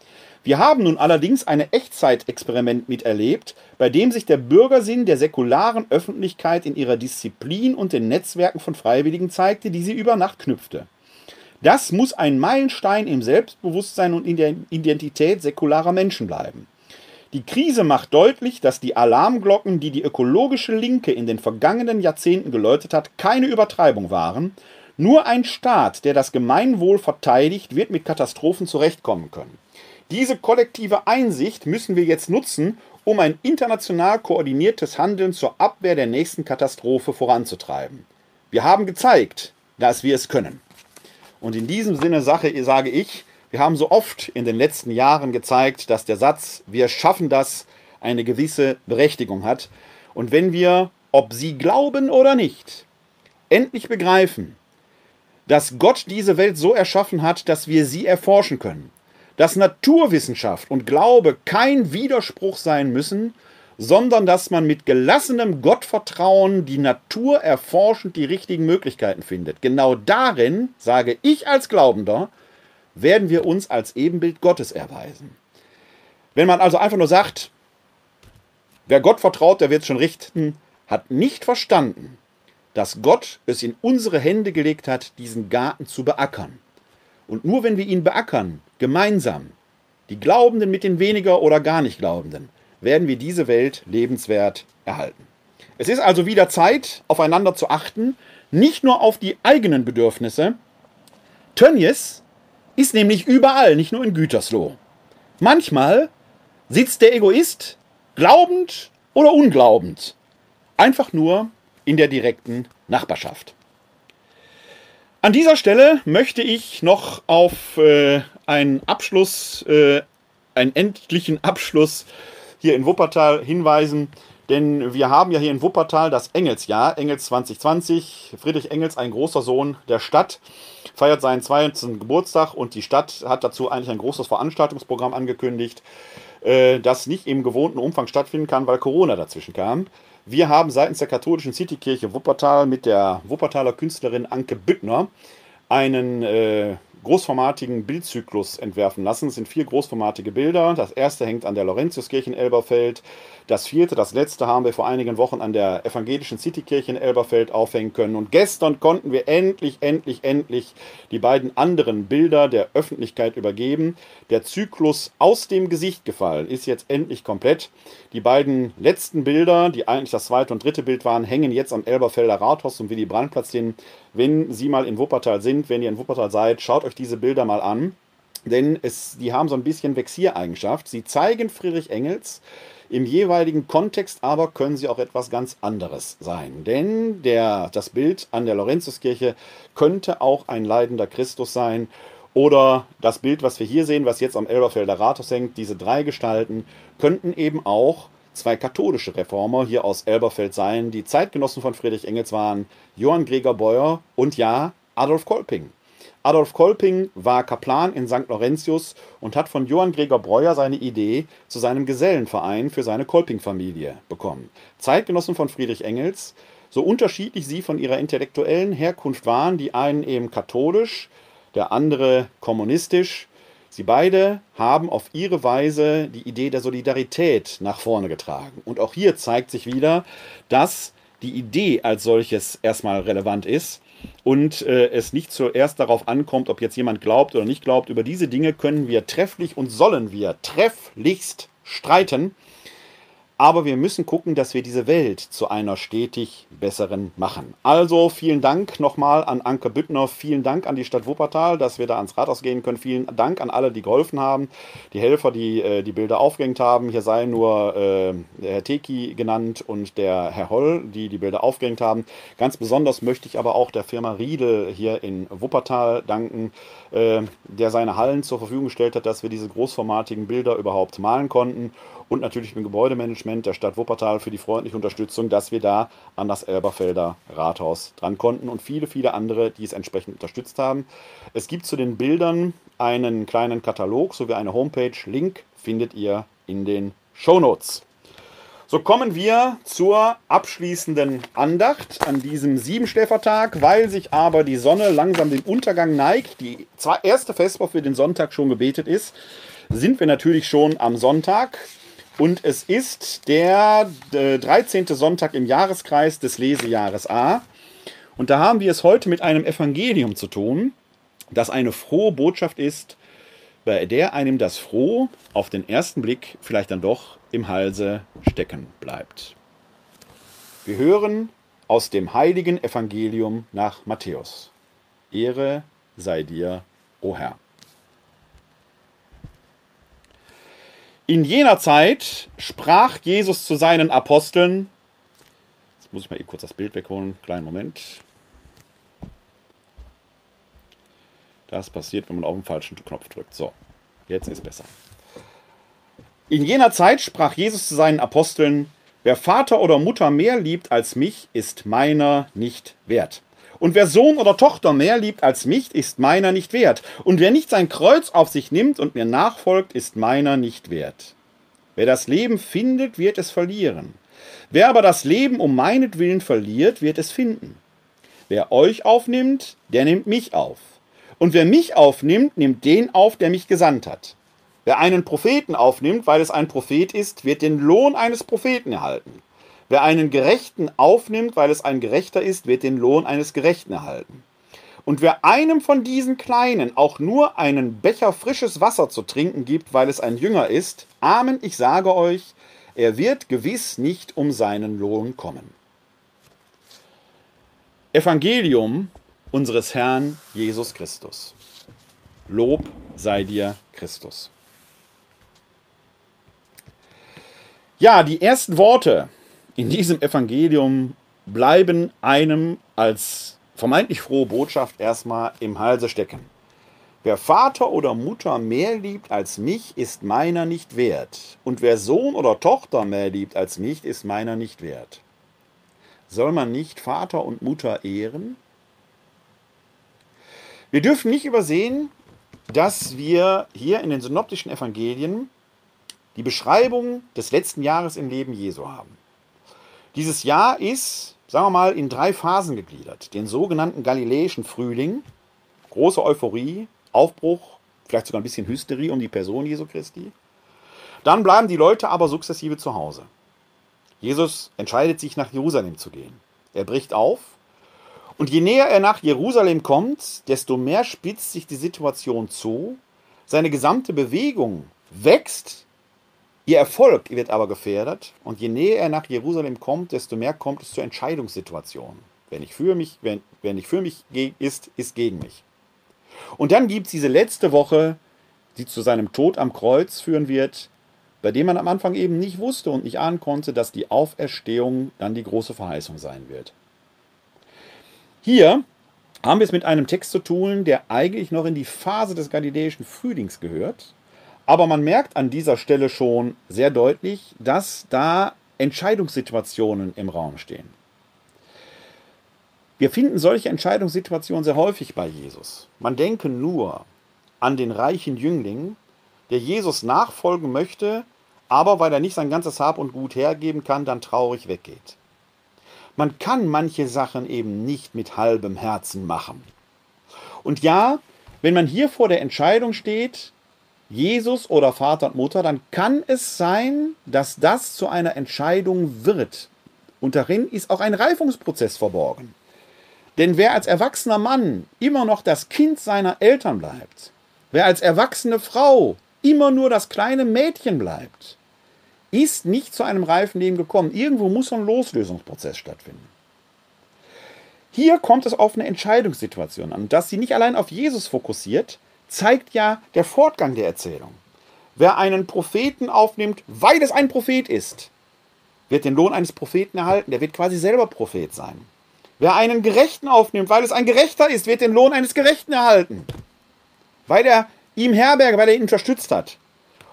Wir haben nun allerdings ein Echtzeitexperiment miterlebt, bei dem sich der Bürgersinn der säkularen Öffentlichkeit in ihrer Disziplin und den Netzwerken von Freiwilligen zeigte, die sie über Nacht knüpfte. Das muss ein Meilenstein im Selbstbewusstsein und in der Identität säkularer Menschen bleiben. Die Krise macht deutlich, dass die Alarmglocken, die die ökologische Linke in den vergangenen Jahrzehnten geläutet hat, keine Übertreibung waren, Nur ein Staat, der das Gemeinwohl verteidigt, wird mit Katastrophen zurechtkommen können. Diese kollektive Einsicht müssen wir jetzt nutzen, um ein international koordiniertes Handeln zur Abwehr der nächsten Katastrophe voranzutreiben. Wir haben gezeigt, dass wir es können. Und in diesem Sinne Sache, sage ich, wir haben so oft in den letzten Jahren gezeigt, dass der Satz Wir schaffen das eine gewisse Berechtigung hat. Und wenn wir, ob Sie glauben oder nicht, endlich begreifen, dass Gott diese Welt so erschaffen hat, dass wir sie erforschen können, dass Naturwissenschaft und Glaube kein Widerspruch sein müssen, sondern dass man mit gelassenem Gottvertrauen die Natur erforschend die richtigen Möglichkeiten findet. Genau darin, sage ich als Glaubender, werden wir uns als Ebenbild Gottes erweisen. Wenn man also einfach nur sagt, wer Gott vertraut, der wird es schon richten, hat nicht verstanden, dass Gott es in unsere Hände gelegt hat, diesen Garten zu beackern. Und nur wenn wir ihn beackern, gemeinsam, die Glaubenden mit den weniger oder gar nicht Glaubenden, werden wir diese Welt lebenswert erhalten. Es ist also wieder Zeit, aufeinander zu achten, nicht nur auf die eigenen Bedürfnisse. Tönnies ist nämlich überall, nicht nur in Gütersloh. Manchmal sitzt der Egoist glaubend oder unglaubend, einfach nur in der direkten Nachbarschaft. An dieser Stelle möchte ich noch auf äh, einen Abschluss, äh, einen endlichen Abschluss hier in Wuppertal hinweisen. Denn wir haben ja hier in Wuppertal das Engelsjahr, Engels 2020. Friedrich Engels, ein großer Sohn der Stadt, feiert seinen 20. Geburtstag und die Stadt hat dazu eigentlich ein großes Veranstaltungsprogramm angekündigt, äh, das nicht im gewohnten Umfang stattfinden kann, weil Corona dazwischen kam. Wir haben seitens der katholischen Citykirche Wuppertal mit der Wuppertaler Künstlerin Anke Büttner einen äh, großformatigen Bildzyklus entwerfen lassen. Es sind vier großformatige Bilder. Das erste hängt an der Laurentiuskirche in Elberfeld. Das vierte, das letzte, haben wir vor einigen Wochen an der evangelischen Citykirche in Elberfeld aufhängen können. Und gestern konnten wir endlich, endlich, endlich die beiden anderen Bilder der Öffentlichkeit übergeben. Der Zyklus aus dem Gesicht gefallen ist jetzt endlich komplett. Die beiden letzten Bilder, die eigentlich das zweite und dritte Bild waren, hängen jetzt am Elberfelder Rathaus und Willy Brandtplatz hin. Wenn Sie mal in Wuppertal sind, wenn ihr in Wuppertal seid, schaut euch diese Bilder mal an. Denn es, die haben so ein bisschen Vexiereigenschaft. Sie zeigen Friedrich Engels, im jeweiligen Kontext aber können sie auch etwas ganz anderes sein. Denn der, das Bild an der Lorenzuskirche könnte auch ein leidender Christus sein. Oder das Bild, was wir hier sehen, was jetzt am Elberfelder Rathaus hängt, diese drei Gestalten, könnten eben auch zwei katholische Reformer hier aus Elberfeld sein, die Zeitgenossen von Friedrich Engels waren, Johann Gregor Beuer und ja, Adolf Kolping. Adolf Kolping war Kaplan in St. Laurentius und hat von Johann Gregor Breuer seine Idee zu seinem Gesellenverein für seine Kolping-Familie bekommen. Zeitgenossen von Friedrich Engels, so unterschiedlich sie von ihrer intellektuellen Herkunft waren, die einen eben katholisch, der andere kommunistisch. Sie beide haben auf ihre Weise die Idee der Solidarität nach vorne getragen. Und auch hier zeigt sich wieder, dass die Idee als solches erstmal relevant ist und äh, es nicht zuerst darauf ankommt, ob jetzt jemand glaubt oder nicht glaubt. Über diese Dinge können wir trefflich und sollen wir trefflichst streiten. Aber wir müssen gucken, dass wir diese Welt zu einer stetig besseren machen. Also vielen Dank nochmal an Anke Büttner, vielen Dank an die Stadt Wuppertal, dass wir da ans Rathaus gehen können. Vielen Dank an alle, die geholfen haben, die Helfer, die äh, die Bilder aufgehängt haben. Hier sei nur äh, der Herr Teki genannt und der Herr Holl, die die Bilder aufgehängt haben. Ganz besonders möchte ich aber auch der Firma Riedel hier in Wuppertal danken, äh, der seine Hallen zur Verfügung gestellt hat, dass wir diese großformatigen Bilder überhaupt malen konnten und natürlich dem Gebäudemanagement der Stadt Wuppertal für die freundliche Unterstützung, dass wir da an das Elberfelder Rathaus dran konnten und viele, viele andere, die es entsprechend unterstützt haben. Es gibt zu den Bildern einen kleinen Katalog sowie eine Homepage. Link findet ihr in den Show Notes. So kommen wir zur abschließenden Andacht an diesem Siebenschläfertag, weil sich aber die Sonne langsam dem Untergang neigt, die erste Vesper für den Sonntag schon gebetet ist, sind wir natürlich schon am Sonntag. Und es ist der äh, 13. Sonntag im Jahreskreis des Lesejahres A. Und da haben wir es heute mit einem Evangelium zu tun, das eine frohe Botschaft ist, bei der einem das Froh auf den ersten Blick vielleicht dann doch im Halse stecken bleibt. Wir hören aus dem heiligen Evangelium nach Matthäus. Ehre sei dir, o Herr. In jener Zeit sprach Jesus zu seinen Aposteln, jetzt muss ich mal eben kurz das Bild wegholen, kleinen Moment. Das passiert, wenn man auf den falschen Knopf drückt. So, jetzt ist besser. In jener Zeit sprach Jesus zu seinen Aposteln, wer Vater oder Mutter mehr liebt als mich, ist meiner nicht wert. Und wer Sohn oder Tochter mehr liebt als mich, ist meiner nicht wert. Und wer nicht sein Kreuz auf sich nimmt und mir nachfolgt, ist meiner nicht wert. Wer das Leben findet, wird es verlieren. Wer aber das Leben um meinetwillen verliert, wird es finden. Wer euch aufnimmt, der nimmt mich auf. Und wer mich aufnimmt, nimmt den auf, der mich gesandt hat. Wer einen Propheten aufnimmt, weil es ein Prophet ist, wird den Lohn eines Propheten erhalten. Wer einen Gerechten aufnimmt, weil es ein Gerechter ist, wird den Lohn eines Gerechten erhalten. Und wer einem von diesen Kleinen auch nur einen Becher frisches Wasser zu trinken gibt, weil es ein Jünger ist, Amen, ich sage euch, er wird gewiss nicht um seinen Lohn kommen. Evangelium unseres Herrn Jesus Christus. Lob sei dir, Christus. Ja, die ersten Worte in diesem Evangelium bleiben einem als vermeintlich frohe Botschaft erstmal im Halse stecken. Wer Vater oder Mutter mehr liebt als mich, ist meiner nicht wert. Und wer Sohn oder Tochter mehr liebt als mich, ist meiner nicht wert. Soll man nicht Vater und Mutter ehren? Wir dürfen nicht übersehen, dass wir hier in den synoptischen Evangelien die Beschreibung des letzten Jahres im Leben Jesu haben. Dieses Jahr ist, sagen wir mal, in drei Phasen gegliedert. Den sogenannten Galiläischen Frühling, große Euphorie, Aufbruch, vielleicht sogar ein bisschen Hysterie um die Person Jesu Christi. Dann bleiben die Leute aber sukzessive zu Hause. Jesus entscheidet sich, nach Jerusalem zu gehen. Er bricht auf. Und je näher er nach Jerusalem kommt, desto mehr spitzt sich die Situation zu. Seine gesamte Bewegung wächst Ihr Erfolg wird aber gefährdet und je näher er nach Jerusalem kommt, desto mehr kommt es zu Entscheidungssituationen. Wer nicht für mich, wer, wer nicht für mich ist, ist gegen mich. Und dann gibt es diese letzte Woche, die zu seinem Tod am Kreuz führen wird, bei dem man am Anfang eben nicht wusste und nicht ahnen konnte, dass die Auferstehung dann die große Verheißung sein wird. Hier haben wir es mit einem Text zu tun, der eigentlich noch in die Phase des galiläischen Frühlings gehört, aber man merkt an dieser Stelle schon sehr deutlich, dass da Entscheidungssituationen im Raum stehen. Wir finden solche Entscheidungssituationen sehr häufig bei Jesus. Man denke nur an den reichen Jüngling, der Jesus nachfolgen möchte, aber weil er nicht sein ganzes Hab und Gut hergeben kann, dann traurig weggeht. Man kann manche Sachen eben nicht mit halbem Herzen machen. Und ja, wenn man hier vor der Entscheidung steht, Jesus oder Vater und Mutter, dann kann es sein, dass das zu einer Entscheidung wird. Und darin ist auch ein Reifungsprozess verborgen. Denn wer als erwachsener Mann immer noch das Kind seiner Eltern bleibt, wer als erwachsene Frau immer nur das kleine Mädchen bleibt, ist nicht zu einem reifen Leben gekommen. Irgendwo muss ein Loslösungsprozess stattfinden. Hier kommt es auf eine Entscheidungssituation an, dass sie nicht allein auf Jesus fokussiert, zeigt ja der Fortgang der Erzählung. Wer einen Propheten aufnimmt, weil es ein Prophet ist, wird den Lohn eines Propheten erhalten. Der wird quasi selber Prophet sein. Wer einen Gerechten aufnimmt, weil es ein Gerechter ist, wird den Lohn eines Gerechten erhalten. Weil er ihm Herberge, weil er ihn unterstützt hat.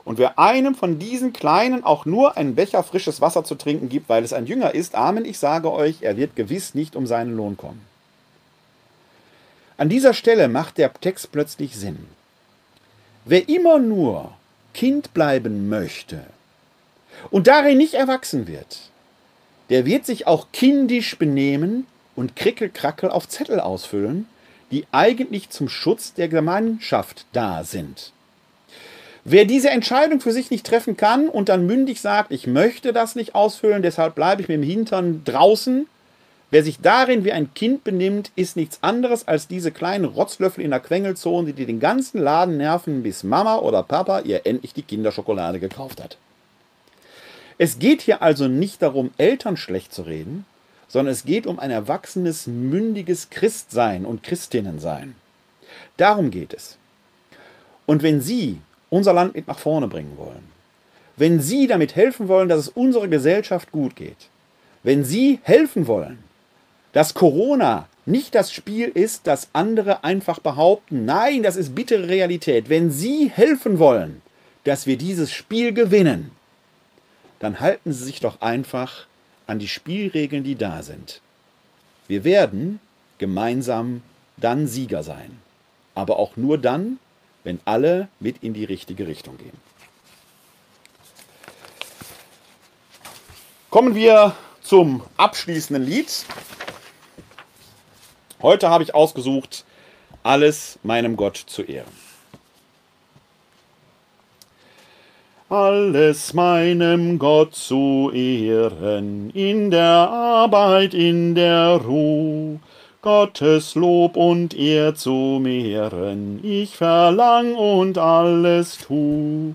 Und wer einem von diesen Kleinen auch nur einen Becher frisches Wasser zu trinken gibt, weil es ein Jünger ist, Amen, ich sage euch, er wird gewiss nicht um seinen Lohn kommen. An dieser Stelle macht der Text plötzlich Sinn. Wer immer nur Kind bleiben möchte und darin nicht erwachsen wird, der wird sich auch kindisch benehmen und Krickelkrackel auf Zettel ausfüllen, die eigentlich zum Schutz der Gemeinschaft da sind. Wer diese Entscheidung für sich nicht treffen kann und dann mündig sagt, ich möchte das nicht ausfüllen, deshalb bleibe ich mit dem Hintern draußen, Wer sich darin wie ein Kind benimmt, ist nichts anderes als diese kleinen Rotzlöffel in der Quengelzone, die den ganzen Laden nerven, bis Mama oder Papa ihr endlich die Kinderschokolade gekauft hat. Es geht hier also nicht darum, Eltern schlecht zu reden, sondern es geht um ein erwachsenes, mündiges Christsein und Christinnensein. Darum geht es. Und wenn Sie unser Land mit nach vorne bringen wollen, wenn Sie damit helfen wollen, dass es unserer Gesellschaft gut geht, wenn Sie helfen wollen, dass Corona nicht das Spiel ist, das andere einfach behaupten, nein, das ist bittere Realität, wenn Sie helfen wollen, dass wir dieses Spiel gewinnen, dann halten Sie sich doch einfach an die Spielregeln, die da sind. Wir werden gemeinsam dann Sieger sein. Aber auch nur dann, wenn alle mit in die richtige Richtung gehen. Kommen wir zum abschließenden Lied. Heute habe ich ausgesucht, alles meinem Gott zu ehren. alles meinem Gott zu ehren, in der Arbeit, in der Ruh, Gottes Lob und Ehr zu mehren, ich verlang und alles tu.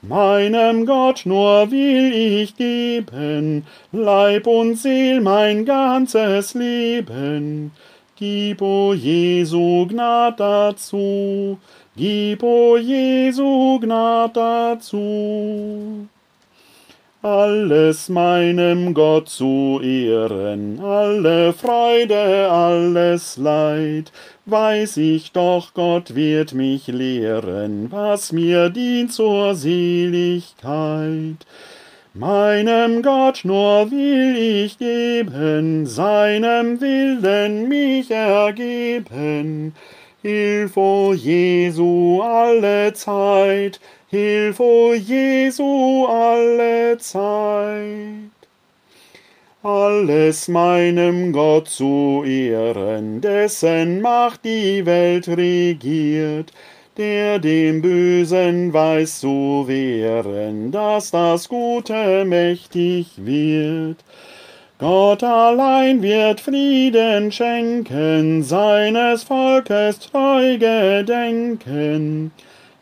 Meinem Gott nur will ich geben, Leib und Seel mein ganzes Leben. Gib, o Jesu, Gnad dazu, Gib, o Jesu, Gnad dazu. Alles meinem Gott zu ehren, alle Freude, alles Leid, weiß ich doch, Gott wird mich lehren, was mir dient zur Seligkeit. Meinem Gott nur will ich geben, seinem Willen mich ergeben, Hilf, o Jesu, alle Zeit, Hilf, o Jesu, alle Zeit. Alles meinem Gott zu ehren, dessen Macht die Welt regiert, der dem Bösen weiß zu wehren, dass das Gute mächtig wird. Gott allein wird Frieden schenken, seines Volkes treu gedenken.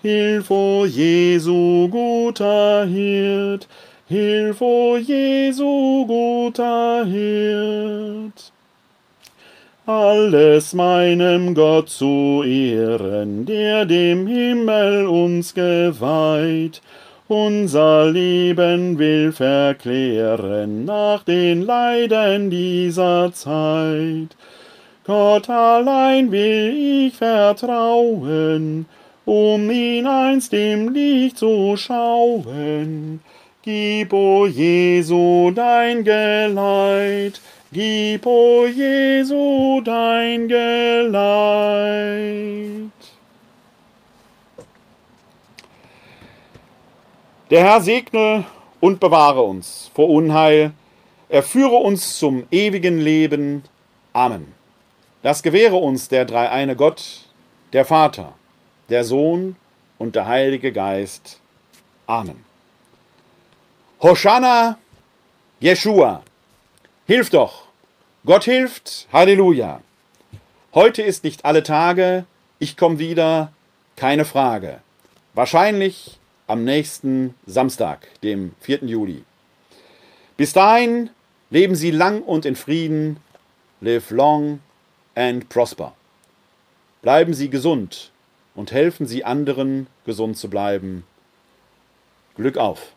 Hilf, o Jesu, guter Hirt, Hilf, o Jesu, guter Hirt. Alles meinem Gott zu ehren, der dem Himmel uns geweiht, unser Leben will verklären nach den Leiden dieser Zeit. Gott allein will ich vertrauen, um ihn einst im Licht zu schauen. Gib, o Jesu, dein Geleit, gib, o Jesu, dein Geleit. Der Herr segne und bewahre uns vor Unheil, er führe uns zum ewigen Leben. Amen. Das gewähre uns der dreieine Gott, der Vater, der Sohn und der Heilige Geist. Amen. Hosanna, Jeshua. Hilf doch. Gott hilft. Halleluja. Heute ist nicht alle Tage. Ich komme wieder. Keine Frage. Wahrscheinlich am nächsten Samstag, dem 4. Juli. Bis dahin leben Sie lang und in Frieden. Live long and prosper. Bleiben Sie gesund und helfen Sie anderen, gesund zu bleiben. Glück auf!